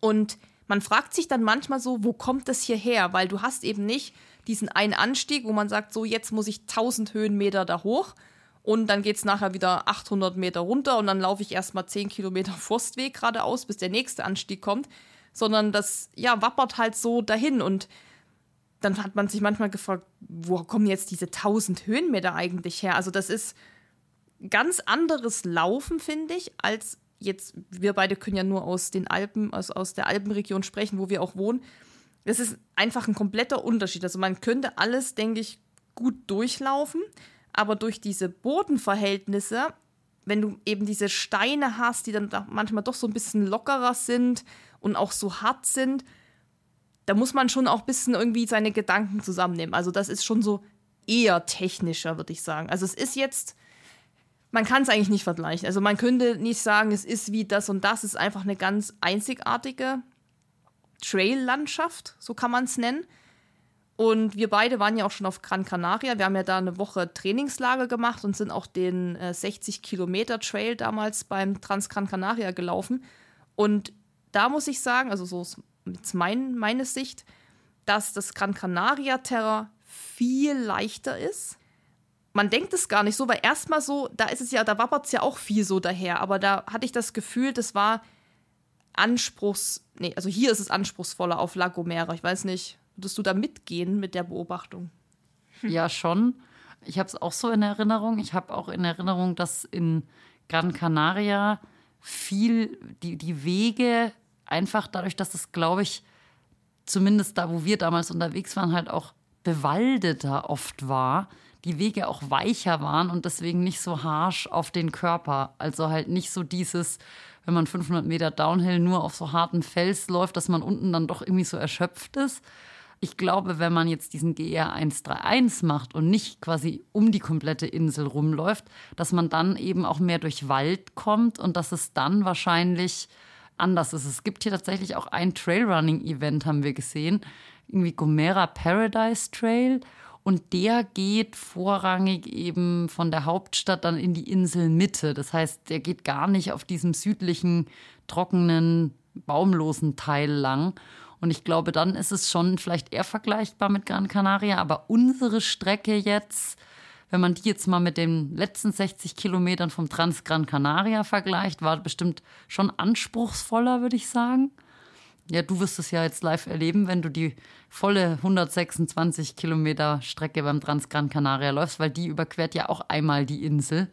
Und man fragt sich dann manchmal so, wo kommt das hierher? Weil du hast eben nicht diesen einen Anstieg, wo man sagt, so jetzt muss ich 1000 Höhenmeter da hoch, und dann geht es nachher wieder 800 Meter runter und dann laufe ich erstmal 10 Kilometer *laughs* Forstweg geradeaus, bis der nächste Anstieg kommt. Sondern das, ja, wappert halt so dahin. Und dann hat man sich manchmal gefragt, wo kommen jetzt diese 1000 Höhenmeter eigentlich her? Also, das ist ganz anderes Laufen, finde ich, als jetzt, wir beide können ja nur aus den Alpen, also aus der Alpenregion sprechen, wo wir auch wohnen. Das ist einfach ein kompletter Unterschied. Also, man könnte alles, denke ich, gut durchlaufen aber durch diese Bodenverhältnisse, wenn du eben diese Steine hast, die dann manchmal doch so ein bisschen lockerer sind und auch so hart sind, da muss man schon auch ein bisschen irgendwie seine Gedanken zusammennehmen. Also das ist schon so eher technischer, würde ich sagen. Also es ist jetzt, man kann es eigentlich nicht vergleichen. Also man könnte nicht sagen, es ist wie das und das, es ist einfach eine ganz einzigartige Trail-Landschaft, so kann man es nennen. Und wir beide waren ja auch schon auf Gran Canaria. Wir haben ja da eine Woche Trainingslager gemacht und sind auch den äh, 60 Kilometer Trail damals beim Trans Gran Canaria gelaufen. Und da muss ich sagen, also so ist mein, meine Sicht, dass das Gran Canaria Terra viel leichter ist. Man denkt es gar nicht so, weil erstmal so, da ist es ja, da wappert es ja auch viel so daher, aber da hatte ich das Gefühl, das war anspruchs, nee, also hier ist es anspruchsvoller auf La Gomera. Ich weiß nicht, Würdest du da mitgehen mit der Beobachtung? Ja, schon. Ich habe es auch so in Erinnerung. Ich habe auch in Erinnerung, dass in Gran Canaria viel die, die Wege einfach dadurch, dass es, glaube ich, zumindest da, wo wir damals unterwegs waren, halt auch bewaldeter oft war, die Wege auch weicher waren und deswegen nicht so harsh auf den Körper. Also halt nicht so dieses, wenn man 500 Meter Downhill nur auf so harten Fels läuft, dass man unten dann doch irgendwie so erschöpft ist, ich glaube, wenn man jetzt diesen GR 131 macht und nicht quasi um die komplette Insel rumläuft, dass man dann eben auch mehr durch Wald kommt und dass es dann wahrscheinlich anders ist. Es gibt hier tatsächlich auch ein Trailrunning-Event, haben wir gesehen, irgendwie Gomera Paradise Trail. Und der geht vorrangig eben von der Hauptstadt dann in die Inselmitte. Das heißt, der geht gar nicht auf diesem südlichen, trockenen, baumlosen Teil lang. Und ich glaube, dann ist es schon vielleicht eher vergleichbar mit Gran Canaria. Aber unsere Strecke jetzt, wenn man die jetzt mal mit den letzten 60 Kilometern vom Trans Gran Canaria vergleicht, war bestimmt schon anspruchsvoller, würde ich sagen. Ja, du wirst es ja jetzt live erleben, wenn du die volle 126 Kilometer Strecke beim Trans Gran Canaria läufst, weil die überquert ja auch einmal die Insel.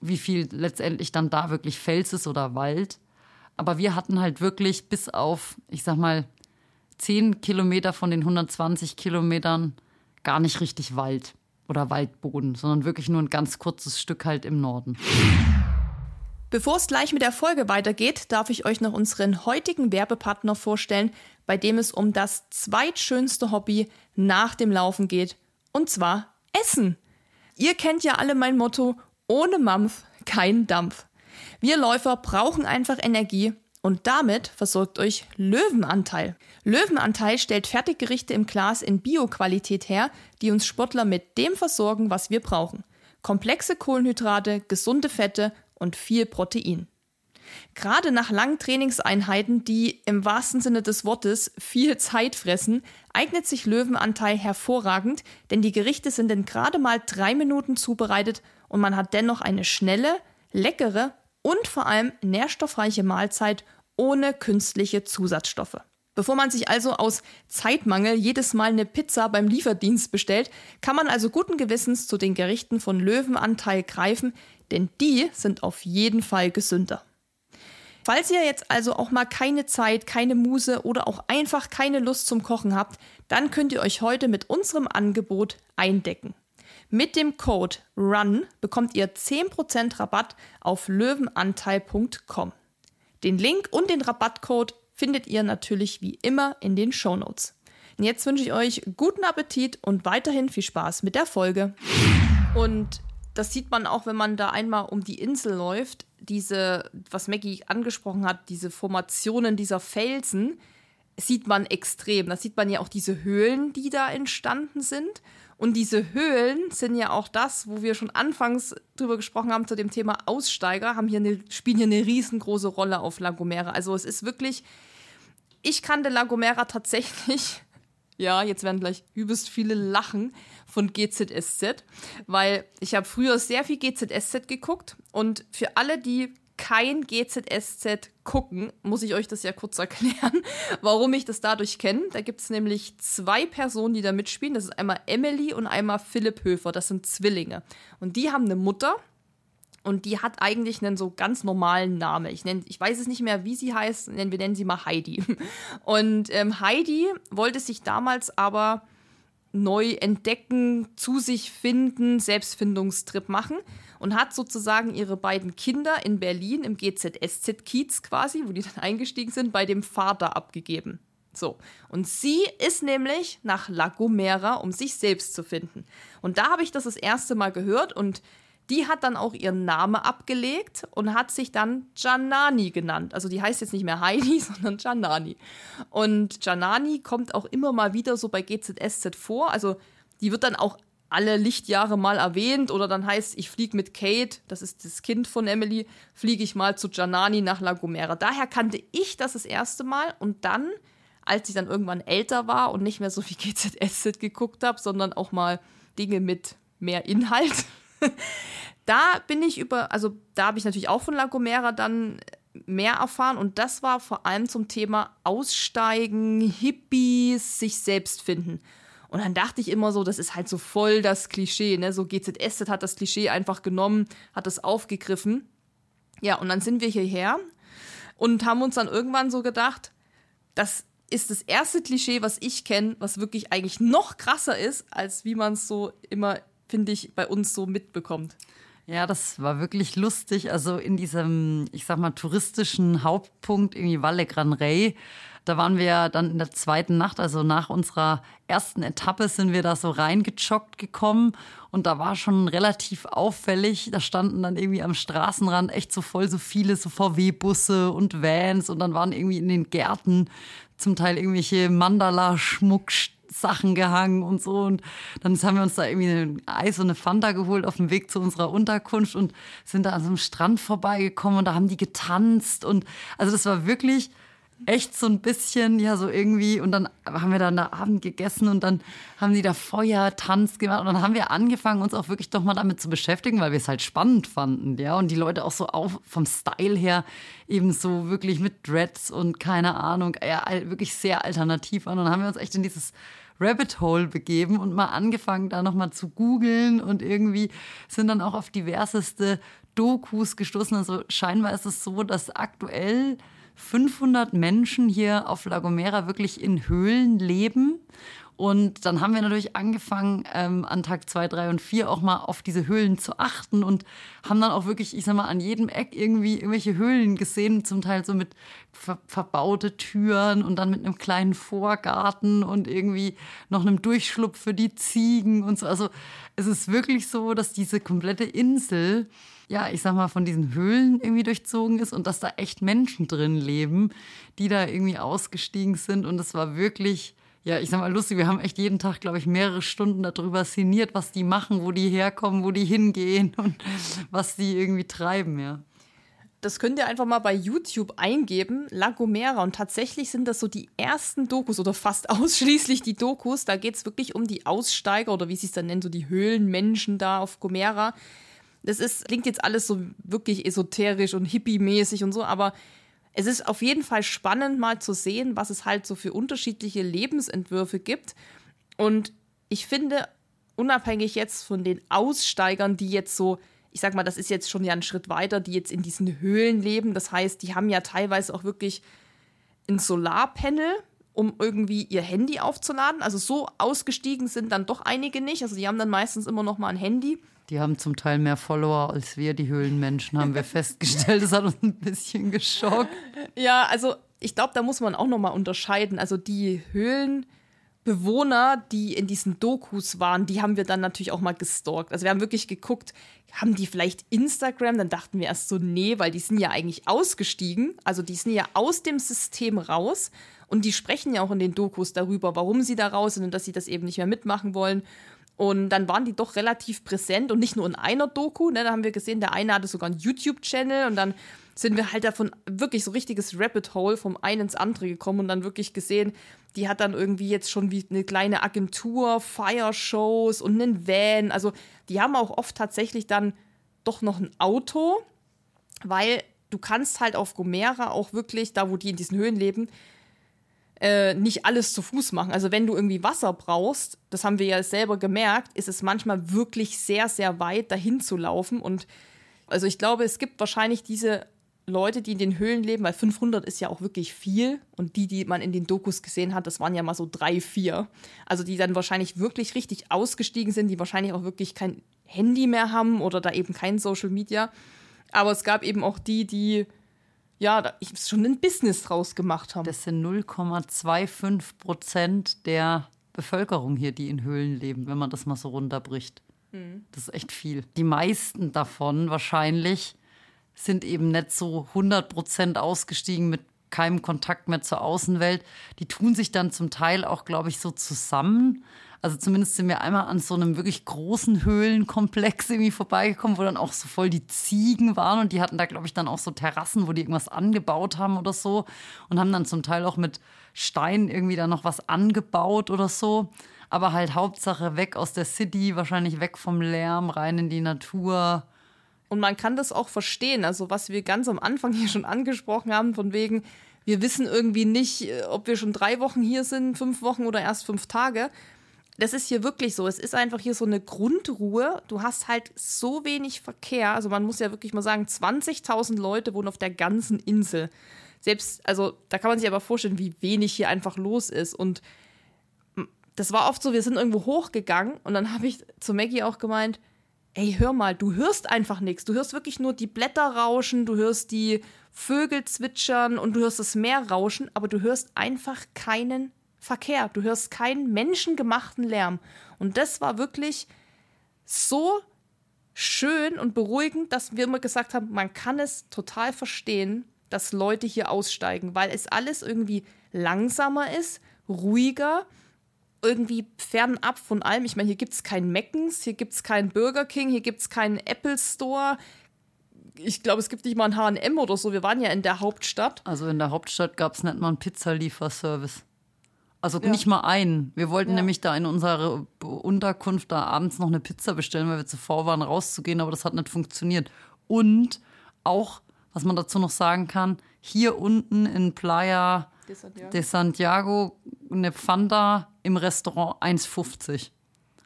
Wie viel letztendlich dann da wirklich Fels ist oder Wald. Aber wir hatten halt wirklich bis auf, ich sag mal, 10 Kilometer von den 120 Kilometern gar nicht richtig Wald oder Waldboden, sondern wirklich nur ein ganz kurzes Stück halt im Norden. Bevor es gleich mit der Folge weitergeht, darf ich euch noch unseren heutigen Werbepartner vorstellen, bei dem es um das zweitschönste Hobby nach dem Laufen geht, und zwar Essen. Ihr kennt ja alle mein Motto, ohne Mampf kein Dampf. Wir Läufer brauchen einfach Energie und damit versorgt euch Löwenanteil. Löwenanteil stellt Fertiggerichte im Glas in Bioqualität her, die uns Sportler mit dem versorgen, was wir brauchen. Komplexe Kohlenhydrate, gesunde Fette und viel Protein. Gerade nach langen Trainingseinheiten, die im wahrsten Sinne des Wortes viel Zeit fressen, eignet sich Löwenanteil hervorragend, denn die Gerichte sind in gerade mal drei Minuten zubereitet und man hat dennoch eine schnelle, leckere und vor allem nährstoffreiche Mahlzeit ohne künstliche Zusatzstoffe. Bevor man sich also aus Zeitmangel jedes Mal eine Pizza beim Lieferdienst bestellt, kann man also guten Gewissens zu den Gerichten von Löwenanteil greifen, denn die sind auf jeden Fall gesünder. Falls ihr jetzt also auch mal keine Zeit, keine Muse oder auch einfach keine Lust zum Kochen habt, dann könnt ihr euch heute mit unserem Angebot eindecken. Mit dem Code RUN bekommt ihr 10% Rabatt auf löwenanteil.com. Den Link und den Rabattcode findet ihr natürlich wie immer in den Shownotes. Und jetzt wünsche ich euch guten Appetit und weiterhin viel Spaß mit der Folge. Und das sieht man auch, wenn man da einmal um die Insel läuft. Diese, was Maggie angesprochen hat, diese Formationen dieser Felsen, sieht man extrem. Da sieht man ja auch diese Höhlen, die da entstanden sind. Und diese Höhlen sind ja auch das, wo wir schon anfangs drüber gesprochen haben zu dem Thema Aussteiger, haben hier eine, spielen hier eine riesengroße Rolle auf La Gomera. Also es ist wirklich, ich kannte La Gomera tatsächlich *laughs* ja, jetzt werden gleich übelst viele lachen von GZSZ, weil ich habe früher sehr viel GZSZ geguckt und für alle, die kein GZSZ gucken, muss ich euch das ja kurz erklären, *laughs* warum ich das dadurch kenne. Da gibt es nämlich zwei Personen, die da mitspielen. Das ist einmal Emily und einmal Philipp Höfer. Das sind Zwillinge. Und die haben eine Mutter, und die hat eigentlich einen so ganz normalen Namen. Ich, nenn, ich weiß es nicht mehr, wie sie heißt. Wir nennen sie mal Heidi. *laughs* Und ähm, Heidi wollte sich damals aber neu entdecken, zu sich finden, Selbstfindungstrip machen und hat sozusagen ihre beiden Kinder in Berlin im GZSZ-Kiez quasi, wo die dann eingestiegen sind, bei dem Vater abgegeben. So. Und sie ist nämlich nach La Gomera, um sich selbst zu finden. Und da habe ich das das erste Mal gehört und die hat dann auch ihren Namen abgelegt und hat sich dann Janani genannt. Also die heißt jetzt nicht mehr Heidi, *laughs* sondern Janani. Und Janani kommt auch immer mal wieder so bei GZSZ vor. Also die wird dann auch alle Lichtjahre mal erwähnt oder dann heißt, ich fliege mit Kate, das ist das Kind von Emily, fliege ich mal zu Janani nach La Gomera. Daher kannte ich das das erste Mal und dann, als ich dann irgendwann älter war und nicht mehr so wie GZSZ geguckt habe, sondern auch mal Dinge mit mehr Inhalt, *laughs* *laughs* da bin ich über, also da habe ich natürlich auch von La Gomera dann mehr erfahren und das war vor allem zum Thema Aussteigen, Hippies, sich selbst finden. Und dann dachte ich immer so, das ist halt so voll das Klischee, ne? So GZS hat das Klischee einfach genommen, hat es aufgegriffen. Ja, und dann sind wir hierher und haben uns dann irgendwann so gedacht, das ist das erste Klischee, was ich kenne, was wirklich eigentlich noch krasser ist, als wie man es so immer finde ich, bei uns so mitbekommt. Ja, das war wirklich lustig. Also in diesem, ich sag mal, touristischen Hauptpunkt, irgendwie Valle Gran Rey, da waren wir dann in der zweiten Nacht, also nach unserer ersten Etappe sind wir da so reingejoggt gekommen und da war schon relativ auffällig, da standen dann irgendwie am Straßenrand echt so voll so viele so VW-Busse und Vans und dann waren irgendwie in den Gärten zum Teil irgendwelche Mandala-Schmuckstücke Sachen gehangen und so. Und dann haben wir uns da irgendwie ein Eis und eine Fanta geholt auf dem Weg zu unserer Unterkunft und sind da an so einem Strand vorbeigekommen und da haben die getanzt. Und also das war wirklich echt so ein bisschen, ja, so irgendwie. Und dann haben wir dann da Abend gegessen und dann haben die da Feuer, Tanz gemacht. Und dann haben wir angefangen, uns auch wirklich doch mal damit zu beschäftigen, weil wir es halt spannend fanden, ja. Und die Leute auch so auf, vom Style her eben so wirklich mit Dreads und keine Ahnung, ja, wirklich sehr alternativ an. Und dann haben wir uns echt in dieses Rabbit Hole begeben und mal angefangen, da nochmal zu googeln und irgendwie sind dann auch auf diverseste Dokus gestoßen. Also scheinbar ist es so, dass aktuell 500 Menschen hier auf La Gomera wirklich in Höhlen leben Und dann haben wir natürlich angefangen, ähm, an Tag zwei, drei und vier auch mal auf diese Höhlen zu achten und haben dann auch wirklich, ich sag mal, an jedem Eck irgendwie irgendwelche Höhlen gesehen, zum Teil so mit ver verbaute Türen und dann mit einem kleinen Vorgarten und irgendwie noch einem Durchschlupf für die Ziegen und so. Also es ist wirklich so, dass diese komplette Insel ja, ich sag mal, von diesen Höhlen irgendwie durchzogen ist und dass da echt Menschen drin leben, die da irgendwie ausgestiegen sind. Und es war wirklich ja, ich sag mal, lustig. Wir haben echt jeden Tag, glaube ich, mehrere Stunden darüber sinniert, was die machen, wo die herkommen, wo die hingehen *laughs* und was die irgendwie treiben, ja. Das könnt ihr einfach mal bei YouTube eingeben, La Gomera. Und tatsächlich sind das so die ersten Dokus oder fast *laughs* ausschließlich die Dokus. Da geht es wirklich um die Aussteiger oder wie sie es dann nennen, so die Höhlenmenschen da auf Gomera. Das ist, klingt jetzt alles so wirklich esoterisch und hippie-mäßig und so, aber es ist auf jeden Fall spannend, mal zu sehen, was es halt so für unterschiedliche Lebensentwürfe gibt. Und ich finde, unabhängig jetzt von den Aussteigern, die jetzt so, ich sag mal, das ist jetzt schon ja ein Schritt weiter, die jetzt in diesen Höhlen leben. Das heißt, die haben ja teilweise auch wirklich ein Solarpanel, um irgendwie ihr Handy aufzuladen. Also so ausgestiegen sind dann doch einige nicht. Also die haben dann meistens immer noch mal ein Handy. Die haben zum Teil mehr Follower als wir, die Höhlenmenschen, haben wir *laughs* festgestellt. Das hat uns ein bisschen geschockt. Ja, also ich glaube, da muss man auch nochmal unterscheiden. Also die Höhlenbewohner, die in diesen Dokus waren, die haben wir dann natürlich auch mal gestalkt. Also wir haben wirklich geguckt, haben die vielleicht Instagram? Dann dachten wir erst so, nee, weil die sind ja eigentlich ausgestiegen. Also die sind ja aus dem System raus. Und die sprechen ja auch in den Dokus darüber, warum sie da raus sind und dass sie das eben nicht mehr mitmachen wollen. Und dann waren die doch relativ präsent und nicht nur in einer Doku. Ne? Da haben wir gesehen, der eine hatte sogar einen YouTube-Channel und dann sind wir halt davon wirklich so richtiges Rabbit Hole vom einen ins andere gekommen und dann wirklich gesehen, die hat dann irgendwie jetzt schon wie eine kleine Agentur, Fire-Shows und einen Van. Also die haben auch oft tatsächlich dann doch noch ein Auto, weil du kannst halt auf Gomera auch wirklich, da wo die in diesen Höhen leben, äh, nicht alles zu Fuß machen. Also wenn du irgendwie Wasser brauchst, das haben wir ja selber gemerkt, ist es manchmal wirklich sehr, sehr weit dahin zu laufen. Und also ich glaube, es gibt wahrscheinlich diese Leute, die in den Höhlen leben, weil 500 ist ja auch wirklich viel. Und die, die man in den Dokus gesehen hat, das waren ja mal so drei, vier. Also die dann wahrscheinlich wirklich richtig ausgestiegen sind, die wahrscheinlich auch wirklich kein Handy mehr haben oder da eben kein Social Media. Aber es gab eben auch die, die ja, ich schon ein Business draus gemacht haben. Das sind 0,25 Prozent der Bevölkerung hier, die in Höhlen leben, wenn man das mal so runterbricht. Mhm. Das ist echt viel. Die meisten davon wahrscheinlich sind eben nicht so 100 Prozent ausgestiegen mit keinem Kontakt mehr zur Außenwelt. Die tun sich dann zum Teil auch, glaube ich, so zusammen also zumindest sind wir einmal an so einem wirklich großen Höhlenkomplex irgendwie vorbeigekommen, wo dann auch so voll die Ziegen waren und die hatten da, glaube ich, dann auch so Terrassen, wo die irgendwas angebaut haben oder so und haben dann zum Teil auch mit Stein irgendwie da noch was angebaut oder so. Aber halt Hauptsache weg aus der City, wahrscheinlich weg vom Lärm, rein in die Natur. Und man kann das auch verstehen. Also, was wir ganz am Anfang hier schon angesprochen haben, von wegen, wir wissen irgendwie nicht, äh, ob wir schon drei Wochen hier sind, fünf Wochen oder erst fünf Tage das ist hier wirklich so. Es ist einfach hier so eine Grundruhe. Du hast halt so wenig Verkehr. Also man muss ja wirklich mal sagen, 20.000 Leute wohnen auf der ganzen Insel. Selbst, also da kann man sich aber vorstellen, wie wenig hier einfach los ist. Und das war oft so, wir sind irgendwo hochgegangen und dann *laughs* habe ich zu Maggie auch gemeint, ey, hör mal, du hörst einfach nichts. Du hörst wirklich nur die Blätter rauschen, du hörst die Vögel zwitschern und du hörst das Meer rauschen, aber du hörst einfach keinen Verkehr. Du hörst keinen menschengemachten Lärm. Und das war wirklich so schön und beruhigend, dass wir immer gesagt haben, man kann es total verstehen, dass Leute hier aussteigen, weil es alles irgendwie langsamer ist, ruhiger, irgendwie fernab von allem. Ich meine, hier gibt es keinen Meckens, hier gibt es keinen Burger King, hier gibt es keinen Apple Store. Ich glaube, es gibt nicht mal einen HM oder so. Wir waren ja in der Hauptstadt. Also in der Hauptstadt gab es nicht mal einen Pizzalieferservice. Also ja. nicht mal einen. Wir wollten ja. nämlich da in unserer Unterkunft da abends noch eine Pizza bestellen, weil wir zuvor waren, rauszugehen, aber das hat nicht funktioniert. Und auch, was man dazu noch sagen kann, hier unten in Playa de Santiago, de Santiago eine Fanta im Restaurant 1,50.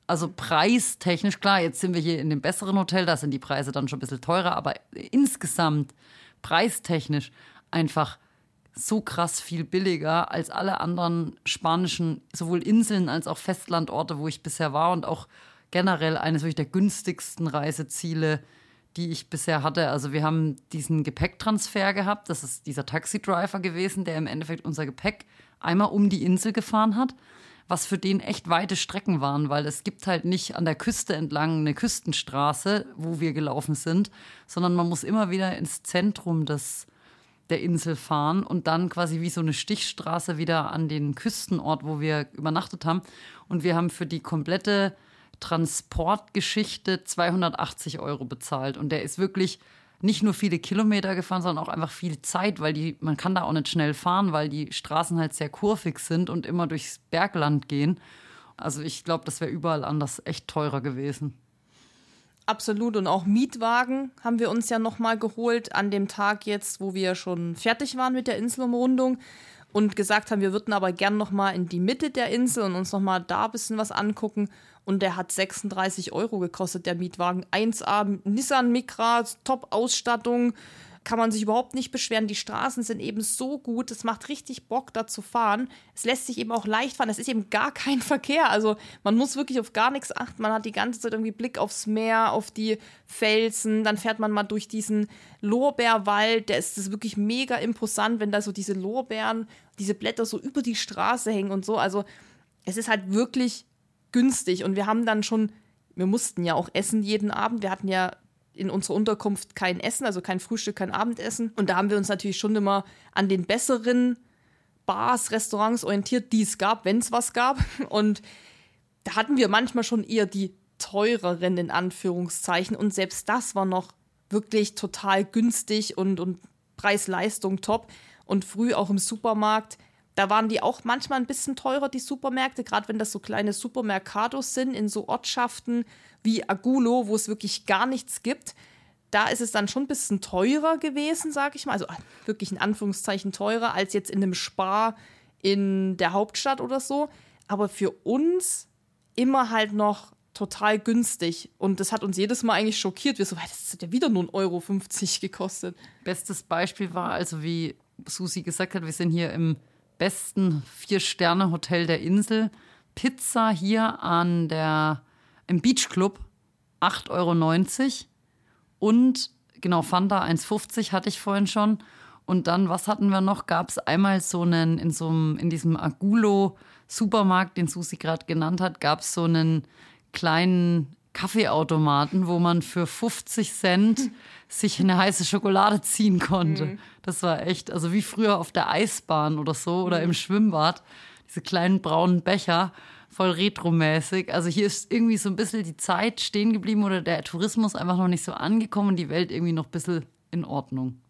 Also preistechnisch, klar, jetzt sind wir hier in dem besseren Hotel, da sind die Preise dann schon ein bisschen teurer, aber insgesamt preistechnisch einfach so krass viel billiger als alle anderen spanischen, sowohl Inseln als auch Festlandorte, wo ich bisher war und auch generell eines wirklich der günstigsten Reiseziele, die ich bisher hatte. Also wir haben diesen Gepäcktransfer gehabt. Das ist dieser Taxidriver gewesen, der im Endeffekt unser Gepäck einmal um die Insel gefahren hat, was für den echt weite Strecken waren, weil es gibt halt nicht an der Küste entlang eine Küstenstraße, wo wir gelaufen sind, sondern man muss immer wieder ins Zentrum des der Insel fahren und dann quasi wie so eine Stichstraße wieder an den Küstenort, wo wir übernachtet haben. Und wir haben für die komplette Transportgeschichte 280 Euro bezahlt. Und der ist wirklich nicht nur viele Kilometer gefahren, sondern auch einfach viel Zeit, weil die, man kann da auch nicht schnell fahren, weil die Straßen halt sehr kurvig sind und immer durchs Bergland gehen. Also ich glaube, das wäre überall anders echt teurer gewesen. Absolut. Und auch Mietwagen haben wir uns ja nochmal geholt an dem Tag jetzt, wo wir schon fertig waren mit der Inselumrundung und gesagt haben, wir würden aber gern nochmal in die Mitte der Insel und uns nochmal da ein bisschen was angucken. Und der hat 36 Euro gekostet, der Mietwagen. 1A Nissan Micra, Top-Ausstattung, kann man sich überhaupt nicht beschweren. Die Straßen sind eben so gut, es macht richtig Bock, da zu fahren. Es lässt sich eben auch leicht fahren. Es ist eben gar kein *laughs* Verkehr. Also man muss wirklich auf gar nichts achten. Man hat die ganze Zeit irgendwie Blick aufs Meer, auf die Felsen. Dann fährt man mal durch diesen Lorbeerwald. Der ist, ist wirklich mega imposant, wenn da so diese Lorbeeren, diese Blätter so über die Straße hängen und so. Also es ist halt wirklich günstig. Und wir haben dann schon, wir mussten ja auch essen jeden Abend. Wir hatten ja in unserer Unterkunft kein Essen, also kein Frühstück, kein Abendessen. Und da haben wir uns natürlich schon immer an den besseren Bars, Restaurants orientiert, die es gab, wenn es was gab. *laughs* Und da hatten wir manchmal schon eher die teureren in Anführungszeichen. Und selbst das war noch wirklich total günstig und, und Preis-Leistung top. Und früh auch im Supermarkt, da waren die auch manchmal ein bisschen teurer, die Supermärkte, gerade wenn das so kleine Supermercados sind in so Ortschaften, wie Agulo, wo es wirklich gar nichts gibt. Da ist es dann schon ein bisschen teurer gewesen, sage ich mal. Also wirklich in Anführungszeichen teurer als jetzt in einem Spar in der Hauptstadt oder so. Aber für uns immer halt noch total günstig. Und das hat uns jedes Mal eigentlich schockiert. Wir so, das hat ja wieder nur 1,50 Euro gekostet. Bestes Beispiel war also, wie Susi gesagt hat, wir sind hier im besten Vier-Sterne-Hotel der Insel. Pizza hier an der im Beach Club 8,90 Euro und genau, Fanta 1,50 hatte ich vorhin schon. Und dann, was hatten wir noch? Gab es einmal so einen, in so einem, in diesem Agulo-Supermarkt, den Susi gerade genannt hat, gab es so einen kleinen Kaffeeautomaten, wo man für 50 Cent *laughs* sich eine heiße Schokolade ziehen konnte. Mhm. Das war echt, also wie früher auf der Eisbahn oder so oder mhm. im Schwimmbad. Diese kleinen braunen Becher voll retromäßig. Also hier ist irgendwie so ein bisschen die Zeit stehen geblieben oder der Tourismus einfach noch nicht so angekommen und die Welt irgendwie noch ein bisschen in Ordnung.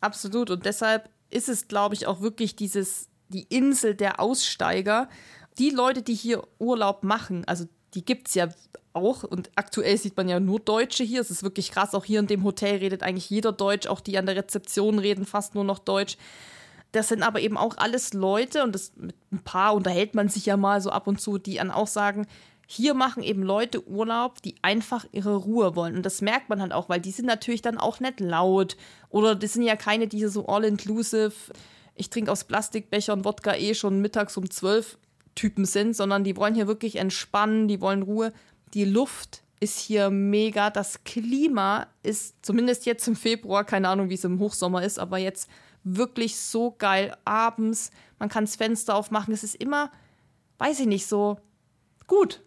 Absolut. Und deshalb ist es, glaube ich, auch wirklich dieses, die Insel der Aussteiger. Die Leute, die hier Urlaub machen, also die gibt es ja auch. Und aktuell sieht man ja nur Deutsche hier. Es ist wirklich krass. Auch hier in dem Hotel redet eigentlich jeder Deutsch. Auch die an der Rezeption reden fast nur noch Deutsch. Das sind aber eben auch alles Leute, und das, mit ein paar unterhält man sich ja mal so ab und zu, die dann auch sagen, hier machen eben Leute Urlaub, die einfach ihre Ruhe wollen. Und das merkt man halt auch, weil die sind natürlich dann auch nicht laut. Oder das sind ja keine, die so all-inclusive, ich trinke aus Plastikbechern Wodka eh schon mittags um zwölf Typen sind, sondern die wollen hier wirklich entspannen, die wollen Ruhe. Die Luft ist hier mega. Das Klima ist zumindest jetzt im Februar, keine Ahnung, wie es im Hochsommer ist, aber jetzt wirklich so geil. Abends, man kann das Fenster aufmachen. Es ist immer, weiß ich nicht, so gut.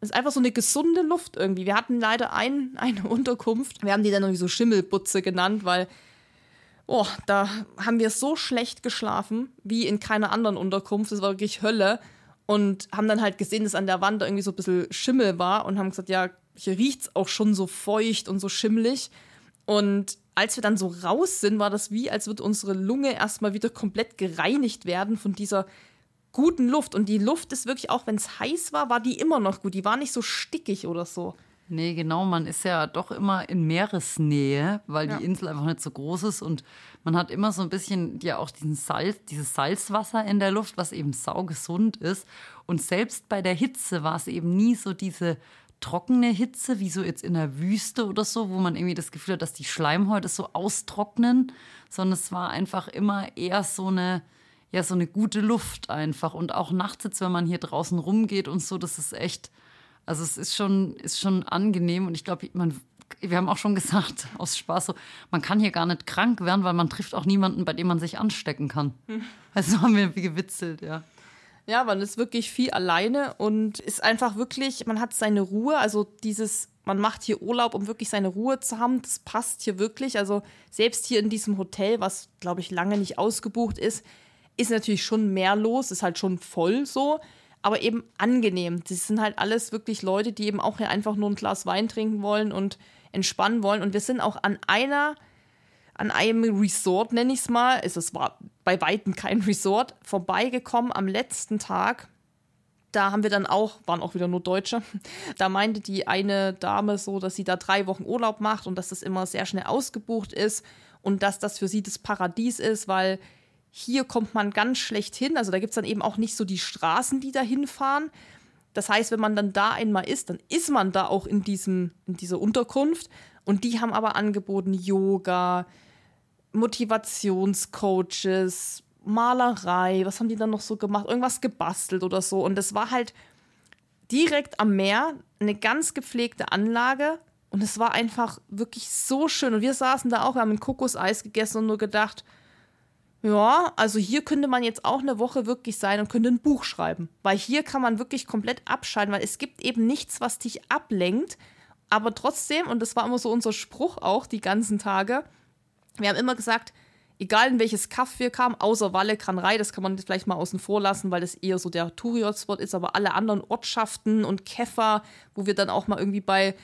Es ist einfach so eine gesunde Luft irgendwie. Wir hatten leider ein, eine *laughs* Unterkunft. Wir haben die dann irgendwie so Schimmelbutze genannt, weil, oh, da haben wir so schlecht geschlafen wie in keiner anderen Unterkunft. Das war wirklich Hölle. Und haben dann halt gesehen, dass an der Wand irgendwie so ein bisschen Schimmel war und haben gesagt, ja, hier riecht es auch schon so feucht und so schimmelig. Und als wir dann so raus sind, war das wie, als würde unsere Lunge erstmal wieder komplett gereinigt werden von dieser guten Luft. Und die Luft ist wirklich, auch wenn es heiß war, war die immer noch gut. Die war nicht so stickig oder so. Nee, genau. Man ist ja doch immer in Meeresnähe, weil ja. die Insel einfach nicht so groß ist. Und man hat immer so ein bisschen ja auch diesen Salz, dieses Salzwasser in der Luft, was eben saugesund ist. Und selbst bei der Hitze war es eben nie so diese trockene Hitze, wie so jetzt in der Wüste oder so, wo man irgendwie das Gefühl hat, dass die Schleimhäute so austrocknen, sondern es war einfach immer eher so eine, ja, so eine gute Luft einfach. Und auch nachts jetzt, wenn man hier draußen rumgeht und so, das ist echt, also es ist schon, ist schon angenehm und ich glaube, man wir haben auch schon gesagt, *laughs* aus Spaß so, man kann hier gar nicht krank werden, weil man trifft auch niemanden, bei dem man sich anstecken kann. Hm. Also haben wir gewitzelt, ja. Ja, man ist wirklich viel alleine und ist einfach wirklich, man hat seine Ruhe. Also dieses, man macht hier Urlaub, um wirklich seine Ruhe zu haben, das passt hier wirklich. Also selbst hier in diesem Hotel, was glaube ich lange nicht ausgebucht ist, ist natürlich schon mehr los, ist halt schon voll so, aber eben angenehm. Das sind halt alles wirklich Leute, die eben auch hier einfach nur ein Glas Wein trinken wollen und entspannen wollen. Und wir sind auch an einer, an einem Resort, nenne ich es mal, es war bei Weitem kein Resort, vorbeigekommen am letzten Tag. Da haben wir dann auch, waren auch wieder nur Deutsche, *laughs* da meinte die eine Dame so, dass sie da drei Wochen Urlaub macht und dass das immer sehr schnell ausgebucht ist und dass das für sie das Paradies ist, weil hier kommt man ganz schlecht hin. Also da gibt es dann eben auch nicht so die Straßen, die da hinfahren, das heißt, wenn man dann da einmal ist, dann ist man da auch in, diesem, in dieser Unterkunft. Und die haben aber angeboten Yoga, Motivationscoaches, Malerei, was haben die dann noch so gemacht? Irgendwas gebastelt oder so. Und das war halt direkt am Meer, eine ganz gepflegte Anlage. Und es war einfach wirklich so schön. Und wir saßen da auch, wir haben ein Kokoseis gegessen und nur gedacht, ja, also hier könnte man jetzt auch eine Woche wirklich sein und könnte ein Buch schreiben. Weil hier kann man wirklich komplett abschalten, weil es gibt eben nichts, was dich ablenkt. Aber trotzdem, und das war immer so unser Spruch auch die ganzen Tage, wir haben immer gesagt, egal in welches Kaff wir kamen, außer Walle, Kranrei, das kann man vielleicht mal außen vor lassen, weil das eher so der Touri-Hotspot ist, aber alle anderen Ortschaften und Käfer, wo wir dann auch mal irgendwie bei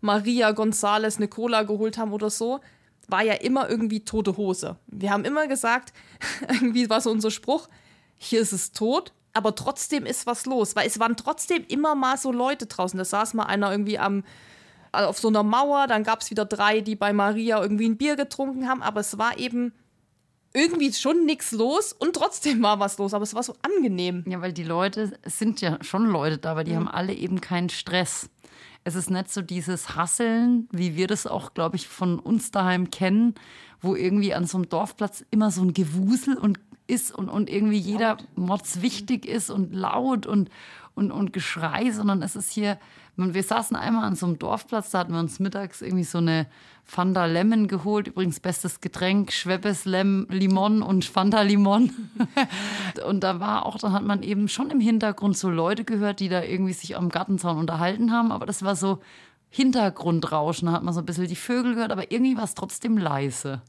Maria González eine Cola geholt haben oder so, war ja immer irgendwie tote Hose. Wir haben immer gesagt, *laughs* irgendwie war so unser Spruch, hier ist es tot, aber trotzdem ist was los, weil es waren trotzdem immer mal so Leute draußen. Da saß mal einer irgendwie am auf so einer Mauer, dann gab es wieder drei, die bei Maria irgendwie ein Bier getrunken haben, aber es war eben irgendwie schon nichts los und trotzdem war was los, aber es war so angenehm. Ja, weil die Leute, es sind ja schon Leute da, aber die mhm. haben alle eben keinen Stress. Es ist nicht so dieses Hasseln, wie wir das auch, glaube ich, von uns daheim kennen, wo irgendwie an so einem Dorfplatz immer so ein Gewusel und ist und, und irgendwie jeder Mods wichtig ist und laut und, und, und Geschrei, sondern es ist hier, wir saßen einmal an so einem Dorfplatz, da hatten wir uns mittags irgendwie so eine Fanta Lemon geholt. Übrigens bestes Getränk, Schweppes Lem Limon und Fanta Limon. *laughs* und da war auch, da hat man eben schon im Hintergrund so Leute gehört, die da irgendwie sich am Gartenzaun unterhalten haben. Aber das war so Hintergrundrauschen, da hat man so ein bisschen die Vögel gehört, aber irgendwie war es trotzdem leise.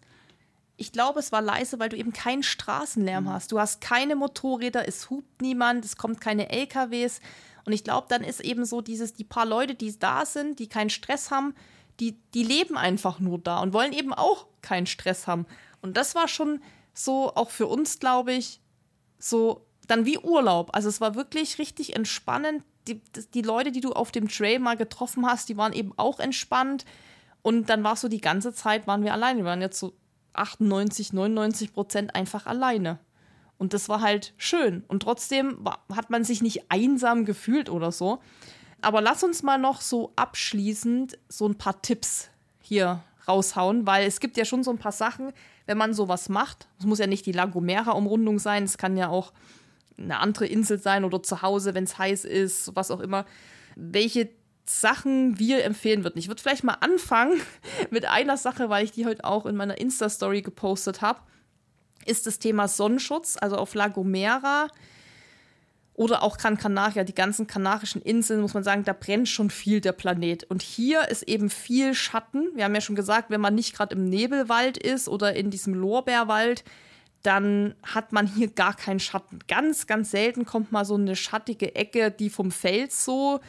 Ich glaube, es war leise, weil du eben keinen Straßenlärm mhm. hast. Du hast keine Motorräder, es hupt niemand, es kommt keine LKWs. Und ich glaube, dann ist eben so dieses, die paar Leute, die da sind, die keinen Stress haben, die, die leben einfach nur da und wollen eben auch keinen Stress haben. Und das war schon so, auch für uns, glaube ich, so dann wie Urlaub. Also es war wirklich richtig entspannend. Die, die Leute, die du auf dem Trail mal getroffen hast, die waren eben auch entspannt. Und dann war so die ganze Zeit, waren wir alleine. Wir waren jetzt so 98, 99 Prozent einfach alleine. Und das war halt schön. Und trotzdem war, hat man sich nicht einsam gefühlt oder so. Aber lass uns mal noch so abschließend so ein paar Tipps hier raushauen, weil es gibt ja schon so ein paar Sachen, wenn man sowas macht. Es muss ja nicht die Lagomera-Umrundung sein, es kann ja auch eine andere Insel sein oder zu Hause, wenn es heiß ist, was auch immer. Welche Sachen wir empfehlen würden. Ich würde vielleicht mal anfangen *laughs* mit einer Sache, weil ich die heute auch in meiner Insta-Story gepostet habe ist das Thema Sonnenschutz. Also auf La Gomera oder auch Gran Canaria, die ganzen kanarischen Inseln, muss man sagen, da brennt schon viel der Planet. Und hier ist eben viel Schatten. Wir haben ja schon gesagt, wenn man nicht gerade im Nebelwald ist oder in diesem Lorbeerwald, dann hat man hier gar keinen Schatten. Ganz, ganz selten kommt mal so eine schattige Ecke, die vom Fels so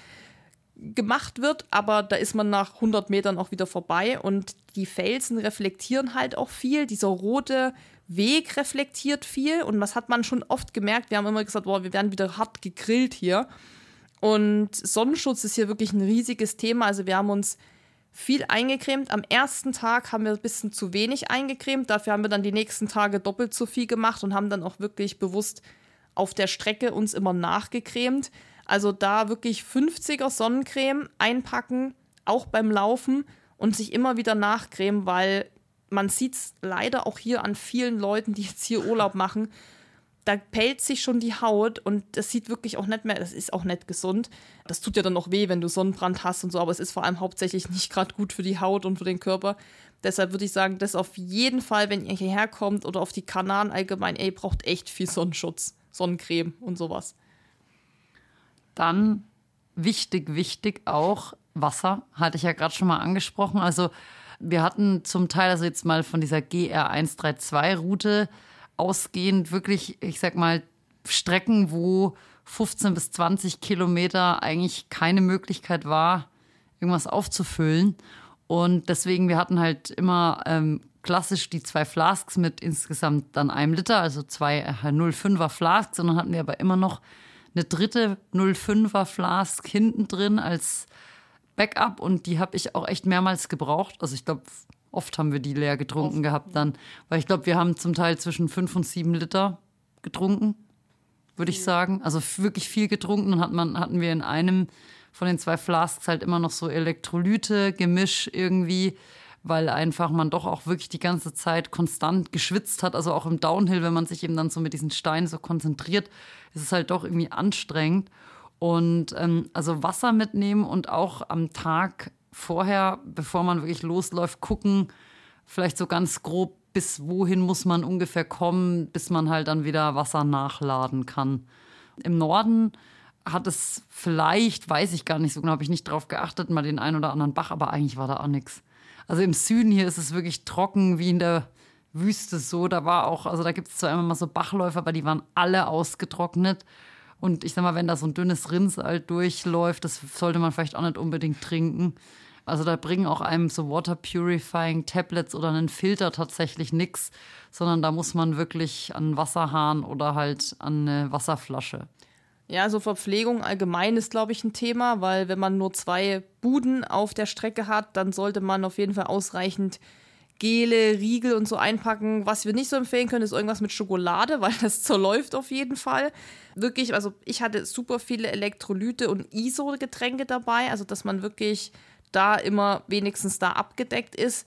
gemacht wird, aber da ist man nach 100 Metern auch wieder vorbei und die Felsen reflektieren halt auch viel. Dieser rote Weg reflektiert viel und das hat man schon oft gemerkt. Wir haben immer gesagt, boah, wir werden wieder hart gegrillt hier. Und Sonnenschutz ist hier wirklich ein riesiges Thema. Also wir haben uns viel eingecremt. Am ersten Tag haben wir ein bisschen zu wenig eingecremt. Dafür haben wir dann die nächsten Tage doppelt so viel gemacht und haben dann auch wirklich bewusst auf der Strecke uns immer nachgecremt. Also da wirklich 50er Sonnencreme einpacken, auch beim Laufen und sich immer wieder nachcremen, weil man sieht es leider auch hier an vielen Leuten, die jetzt hier Urlaub machen. Da pellt sich schon die Haut und das sieht wirklich auch nicht mehr, das ist auch nicht gesund. Das tut ja dann auch weh, wenn du Sonnenbrand hast und so, aber es ist vor allem hauptsächlich *laughs* nicht gerade gut für die Haut und für den Körper. Deshalb würde ich sagen, das auf jeden Fall, wenn ihr hierher kommt oder auf die Kanaren allgemein, ey, braucht echt viel Sonnenschutz, Sonnencreme und sowas. Dann wichtig, wichtig auch Wasser, hatte ich ja gerade schon mal angesprochen. Also wir hatten zum Teil, also jetzt mal von dieser GR132-Route ausgehend, wirklich, ich sag mal, Strecken, wo 15 bis 20 Kilometer eigentlich keine Möglichkeit war, irgendwas aufzufüllen. Und deswegen, wir hatten halt immer ähm, klassisch die zwei Flasks mit insgesamt dann einem Liter, also zwei äh, 0,5er Flasks. Und dann hatten wir aber immer noch eine dritte 0,5er Flask hinten drin als Backup. Und die habe ich auch echt mehrmals gebraucht. Also ich glaube, oft haben wir die leer getrunken oft, gehabt dann. Weil ich glaube, wir haben zum Teil zwischen fünf und sieben Liter getrunken, würde ich sagen. Also wirklich viel getrunken. Dann hat man, hatten wir in einem von den zwei Flasks halt immer noch so Elektrolyte, Gemisch irgendwie, weil einfach man doch auch wirklich die ganze Zeit konstant geschwitzt hat. Also auch im Downhill, wenn man sich eben dann so mit diesen Steinen so konzentriert, ist es halt doch irgendwie anstrengend. Und ähm, also Wasser mitnehmen und auch am Tag vorher, bevor man wirklich losläuft, gucken, vielleicht so ganz grob, bis wohin muss man ungefähr kommen, bis man halt dann wieder Wasser nachladen kann. Im Norden hat es vielleicht, weiß ich gar nicht so genau, habe ich nicht drauf geachtet, mal den einen oder anderen Bach, aber eigentlich war da auch nichts. Also im Süden hier ist es wirklich trocken wie in der Wüste so. Da war auch, also da gibt es zwar immer mal so Bachläufe, aber die waren alle ausgetrocknet. Und ich sag mal, wenn da so ein dünnes Rinnsal durchläuft, das sollte man vielleicht auch nicht unbedingt trinken. Also da bringen auch einem so Water Purifying Tablets oder einen Filter tatsächlich nichts, sondern da muss man wirklich an Wasserhahn oder halt an eine Wasserflasche. Ja, so Verpflegung allgemein ist, glaube ich, ein Thema, weil wenn man nur zwei Buden auf der Strecke hat, dann sollte man auf jeden Fall ausreichend Gele, Riegel und so einpacken. Was wir nicht so empfehlen können, ist irgendwas mit Schokolade, *laughs* weil das zerläuft auf jeden Fall. Wirklich, also ich hatte super viele Elektrolyte und ISO-Getränke dabei, also dass man wirklich da immer wenigstens da abgedeckt ist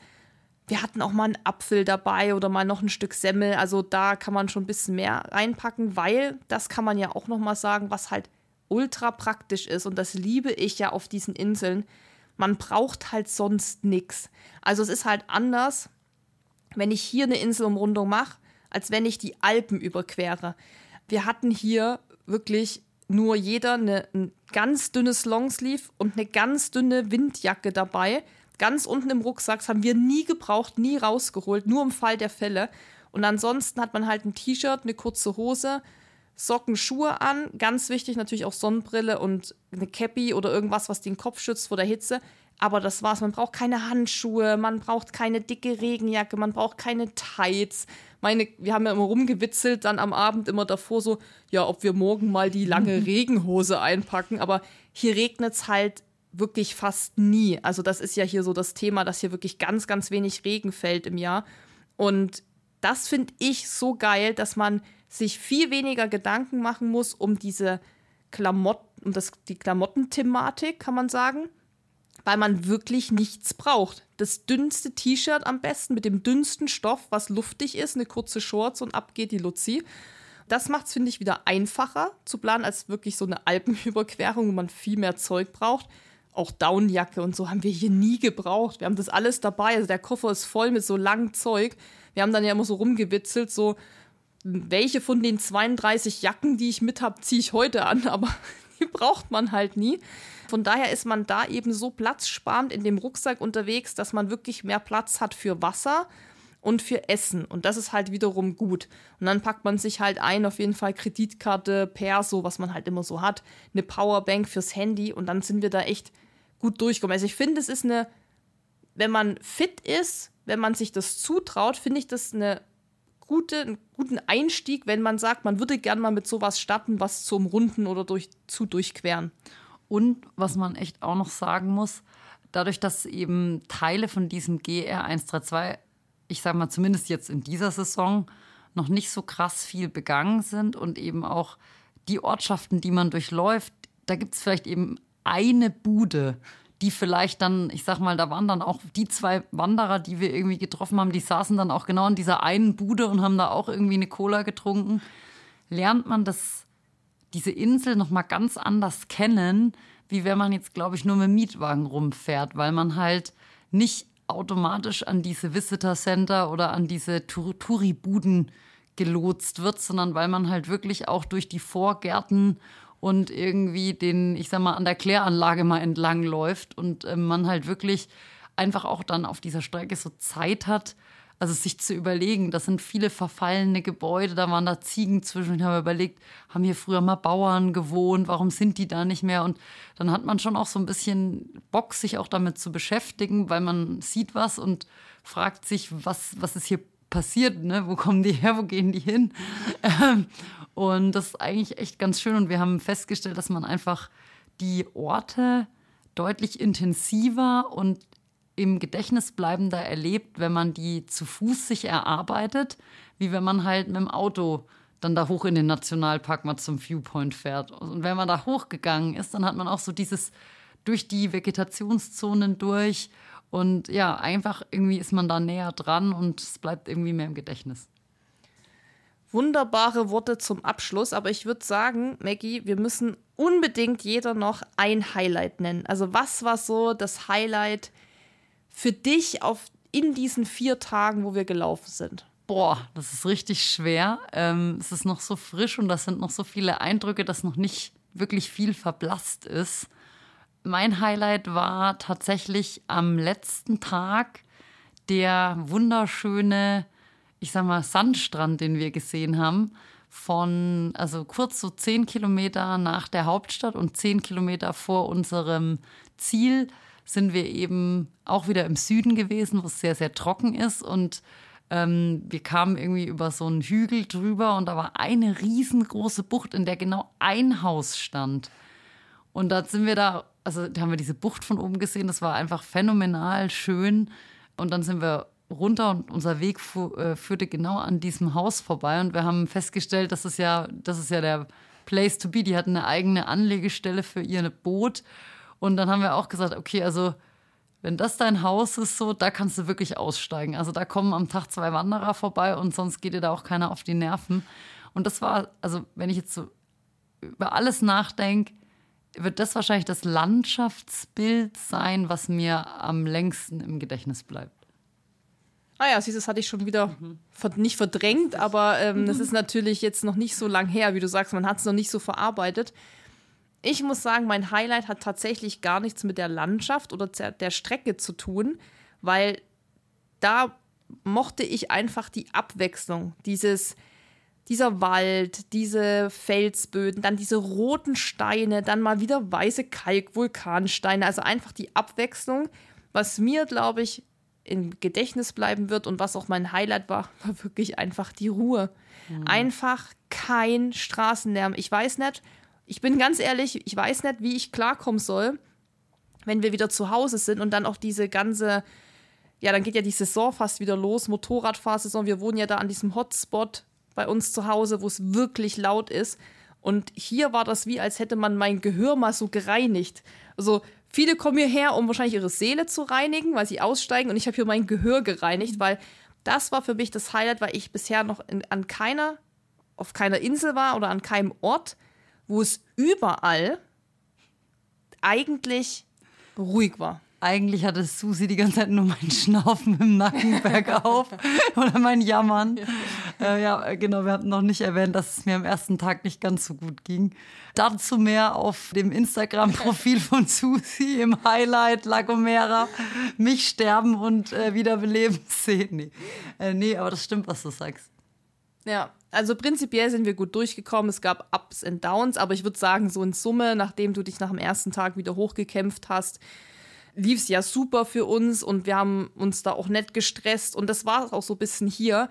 wir hatten auch mal einen Apfel dabei oder mal noch ein Stück Semmel. Also da kann man schon ein bisschen mehr reinpacken, weil das kann man ja auch noch mal sagen, was halt ultra praktisch ist und das liebe ich ja auf diesen Inseln. Man braucht halt sonst nichts. Also es ist halt anders, wenn ich hier eine Inselumrundung mache, als wenn ich die Alpen überquere. Wir hatten hier wirklich nur jeder eine, ein ganz dünnes Longsleeve und eine ganz dünne Windjacke dabei ganz unten im Rucksack. Das haben wir nie gebraucht, nie rausgeholt, nur im Fall der Fälle. Und ansonsten hat man halt ein T-Shirt, eine kurze Hose, Socken, Schuhe an. Ganz wichtig natürlich auch Sonnenbrille und eine Cappy oder irgendwas, was den Kopf schützt vor der Hitze. Aber das war's. Man braucht keine Handschuhe, man braucht keine dicke Regenjacke, man braucht keine Tights. Meine, wir haben ja immer rumgewitzelt, dann am Abend immer davor so, ja, ob wir morgen mal die lange *laughs* Regenhose einpacken. Aber hier regnet es halt wirklich fast nie. Also das ist ja hier so das Thema, dass hier wirklich ganz, ganz wenig Regen fällt im Jahr. Und das finde ich so geil, dass man sich viel weniger Gedanken machen muss um diese Klamotten, um das, die Klamottenthematik, kann man sagen, weil man wirklich nichts braucht. Das dünnste T-Shirt am besten mit dem dünnsten Stoff, was luftig ist, eine kurze Shorts und ab geht die Luzi. Das macht es, finde ich, wieder einfacher zu planen als wirklich so eine Alpenüberquerung, wo man viel mehr Zeug braucht auch Downjacke und so haben wir hier nie gebraucht. Wir haben das alles dabei. Also der Koffer ist voll mit so langem Zeug. Wir haben dann ja immer so rumgewitzelt, so welche von den 32 Jacken, die ich mit habe, ziehe ich heute an, *laughs* aber die braucht man halt nie. Von daher ist man da eben so platzsparend in dem Rucksack unterwegs, dass man wirklich mehr Platz hat für Wasser und für Essen. Und das ist halt wiederum gut. Und dann packt man sich halt ein, auf jeden Fall Kreditkarte, Perso, was man halt immer so hat, eine Powerbank fürs Handy und dann sind wir da echt gut durchkommen. Also ich finde, es ist eine, wenn man fit ist, wenn man sich das zutraut, finde ich das eine gute, einen guten Einstieg, wenn man sagt, man würde gerne mal mit sowas starten, was zum Runden oder durch, zu durchqueren. Und was man echt auch noch sagen muss, dadurch, dass eben Teile von diesem GR 132, ich sage mal zumindest jetzt in dieser Saison, noch nicht so krass viel begangen sind und eben auch die Ortschaften, die man durchläuft, da gibt es vielleicht eben eine Bude, die vielleicht dann, ich sag mal, da waren dann auch die zwei Wanderer, die wir irgendwie getroffen haben, die saßen dann auch genau in dieser einen Bude und haben da auch irgendwie eine Cola getrunken. Lernt man das, diese Insel nochmal ganz anders kennen, wie wenn man jetzt, glaube ich, nur mit Mietwagen rumfährt, weil man halt nicht automatisch an diese Visitor Center oder an diese Touri-Buden gelotst wird, sondern weil man halt wirklich auch durch die Vorgärten und irgendwie den, ich sag mal, an der Kläranlage mal entlang läuft und äh, man halt wirklich einfach auch dann auf dieser Strecke so Zeit hat, also sich zu überlegen, das sind viele verfallene Gebäude, da waren da Ziegen zwischen. Ich habe überlegt, haben hier früher mal Bauern gewohnt, warum sind die da nicht mehr? Und dann hat man schon auch so ein bisschen Bock, sich auch damit zu beschäftigen, weil man sieht was und fragt sich, was, was ist hier passiert, ne? wo kommen die her, wo gehen die hin? Ähm, und das ist eigentlich echt ganz schön. Und wir haben festgestellt, dass man einfach die Orte deutlich intensiver und im Gedächtnis bleibender erlebt, wenn man die zu Fuß sich erarbeitet, wie wenn man halt mit dem Auto dann da hoch in den Nationalpark mal zum Viewpoint fährt. Und wenn man da hochgegangen ist, dann hat man auch so dieses durch die Vegetationszonen durch und ja, einfach irgendwie ist man da näher dran und es bleibt irgendwie mehr im Gedächtnis. Wunderbare Worte zum Abschluss, aber ich würde sagen, Maggie, wir müssen unbedingt jeder noch ein Highlight nennen. Also was war so das Highlight für dich auf, in diesen vier Tagen, wo wir gelaufen sind? Boah, das ist richtig schwer. Ähm, es ist noch so frisch und das sind noch so viele Eindrücke, dass noch nicht wirklich viel verblasst ist. Mein Highlight war tatsächlich am letzten Tag der wunderschöne, ich sag mal, Sandstrand, den wir gesehen haben. Von, also kurz so zehn Kilometer nach der Hauptstadt und zehn Kilometer vor unserem Ziel sind wir eben auch wieder im Süden gewesen, wo es sehr, sehr trocken ist. Und ähm, wir kamen irgendwie über so einen Hügel drüber und da war eine riesengroße Bucht, in der genau ein Haus stand. Und da sind wir da, also da haben wir diese Bucht von oben gesehen, das war einfach phänomenal schön. Und dann sind wir runter und unser Weg fu äh, führte genau an diesem Haus vorbei. Und wir haben festgestellt, das ist ja, das ist ja der Place to be. Die hatten eine eigene Anlegestelle für ihr Boot. Und dann haben wir auch gesagt, okay, also wenn das dein Haus ist, so, da kannst du wirklich aussteigen. Also da kommen am Tag zwei Wanderer vorbei und sonst geht dir da auch keiner auf die Nerven. Und das war, also wenn ich jetzt so über alles nachdenke, wird das wahrscheinlich das Landschaftsbild sein, was mir am längsten im Gedächtnis bleibt. Ah ja, siehst, das hatte ich schon wieder mhm. nicht verdrängt, aber ähm, mhm. das ist natürlich jetzt noch nicht so lang her, wie du sagst, man hat es noch nicht so verarbeitet ich muss sagen, mein Highlight hat tatsächlich gar nichts mit der Landschaft oder der Strecke zu tun, weil da mochte ich einfach die Abwechslung, dieses dieser Wald, diese Felsböden, dann diese roten Steine, dann mal wieder weiße Kalk-Vulkansteine, also einfach die Abwechslung, was mir, glaube ich, im Gedächtnis bleiben wird und was auch mein Highlight war, *laughs* war wirklich einfach die Ruhe. Mhm. Einfach kein Straßenlärm. Ich weiß nicht, ich bin ganz ehrlich, ich weiß nicht, wie ich klarkommen soll, wenn wir wieder zu Hause sind und dann auch diese ganze, ja, dann geht ja die Saison fast wieder los, Motorradfahrsaison. Wir wohnen ja da an diesem Hotspot bei uns zu Hause, wo es wirklich laut ist. Und hier war das wie, als hätte man mein Gehör mal so gereinigt. Also viele kommen hierher, um wahrscheinlich ihre Seele zu reinigen, weil sie aussteigen. Und ich habe hier mein Gehör gereinigt, weil das war für mich das Highlight, weil ich bisher noch in, an keiner, auf keiner Insel war oder an keinem Ort, wo es überall eigentlich ruhig war. Eigentlich hatte Susi die ganze Zeit nur mein Schnaufen im Nacken *laughs* bergauf oder mein Jammern. Ja. Äh, ja, genau, wir hatten noch nicht erwähnt, dass es mir am ersten Tag nicht ganz so gut ging. Dazu mehr auf dem Instagram-Profil *laughs* von Susi im Highlight La Gomera. Mich sterben und äh, wiederbeleben sehen. Nee. Äh, nee, aber das stimmt, was du sagst. Ja, also prinzipiell sind wir gut durchgekommen. Es gab Ups und Downs, aber ich würde sagen, so in Summe, nachdem du dich nach dem ersten Tag wieder hochgekämpft hast, lief es ja super für uns und wir haben uns da auch nett gestresst. Und das war auch so ein bisschen hier.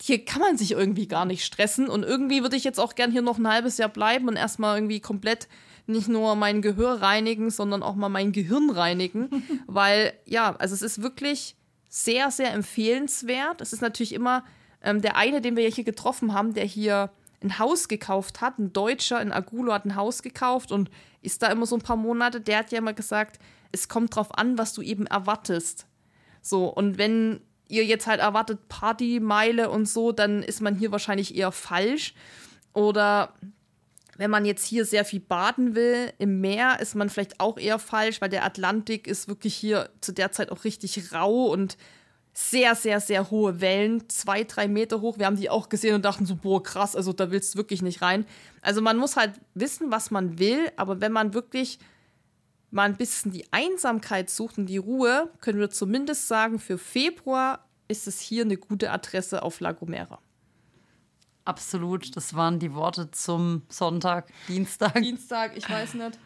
Hier kann man sich irgendwie gar nicht stressen. Und irgendwie würde ich jetzt auch gern hier noch ein halbes Jahr bleiben und erstmal irgendwie komplett nicht nur mein Gehör reinigen, sondern auch mal mein Gehirn reinigen. *laughs* Weil, ja, also es ist wirklich sehr, sehr empfehlenswert. Es ist natürlich immer ähm, der eine, den wir hier getroffen haben, der hier ein Haus gekauft hat, ein Deutscher in Agulo hat ein Haus gekauft und ist da immer so ein paar Monate, der hat ja immer gesagt, es kommt drauf an, was du eben erwartest. So, und wenn ihr jetzt halt erwartet Partymeile und so, dann ist man hier wahrscheinlich eher falsch. Oder wenn man jetzt hier sehr viel baden will im Meer, ist man vielleicht auch eher falsch, weil der Atlantik ist wirklich hier zu der Zeit auch richtig rau und sehr, sehr, sehr hohe Wellen, zwei, drei Meter hoch. Wir haben die auch gesehen und dachten so, boah, krass, also da willst du wirklich nicht rein. Also man muss halt wissen, was man will, aber wenn man wirklich mal ein bisschen die Einsamkeit sucht und die Ruhe, können wir zumindest sagen, für Februar ist es hier eine gute Adresse auf La Gomera. Absolut, das waren die Worte zum Sonntag, Dienstag. Dienstag, ich weiß nicht.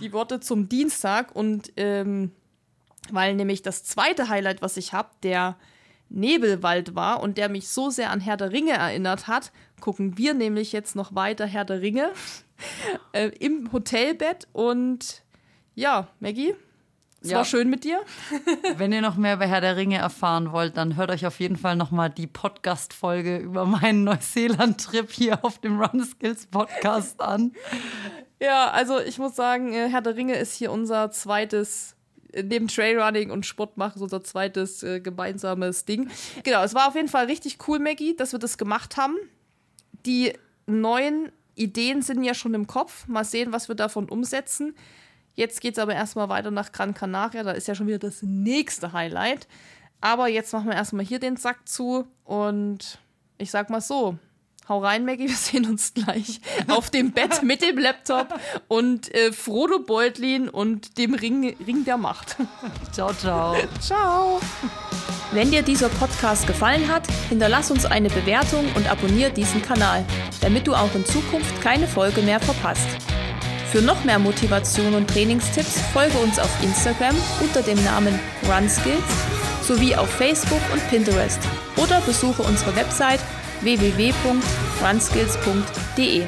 Die Worte zum Dienstag und ähm, weil nämlich das zweite Highlight, was ich habe, der Nebelwald war und der mich so sehr an Herr der Ringe erinnert hat, gucken wir nämlich jetzt noch weiter Herr der Ringe *laughs* äh, im Hotelbett und ja, Maggie, es ja. war schön mit dir. *laughs* Wenn ihr noch mehr über Herr der Ringe erfahren wollt, dann hört euch auf jeden Fall noch mal die Podcast-Folge über meinen Neuseeland-Trip hier auf dem Run Skills Podcast an. Ja, also ich muss sagen, äh, Herr der Ringe ist hier unser zweites neben Trailrunning und Sport machen, so unser zweites äh, gemeinsames Ding. Genau, es war auf jeden Fall richtig cool, Maggie, dass wir das gemacht haben. Die neuen Ideen sind ja schon im Kopf. Mal sehen, was wir davon umsetzen. Jetzt geht es aber erstmal weiter nach Gran Canaria. Da ist ja schon wieder das nächste Highlight. Aber jetzt machen wir erstmal hier den Sack zu. Und ich sag mal so: Hau rein, Maggie, wir sehen uns gleich *laughs* auf dem Bett mit dem Laptop und äh, Frodo Beutlin und dem Ring, Ring der Macht. *laughs* Ciao, ciao. Ciao. Wenn dir dieser Podcast gefallen hat, hinterlass uns eine Bewertung und abonniere diesen Kanal, damit du auch in Zukunft keine Folge mehr verpasst. Für noch mehr Motivation und Trainingstipps folge uns auf Instagram unter dem Namen RunSkills sowie auf Facebook und Pinterest oder besuche unsere Website www.runskills.de.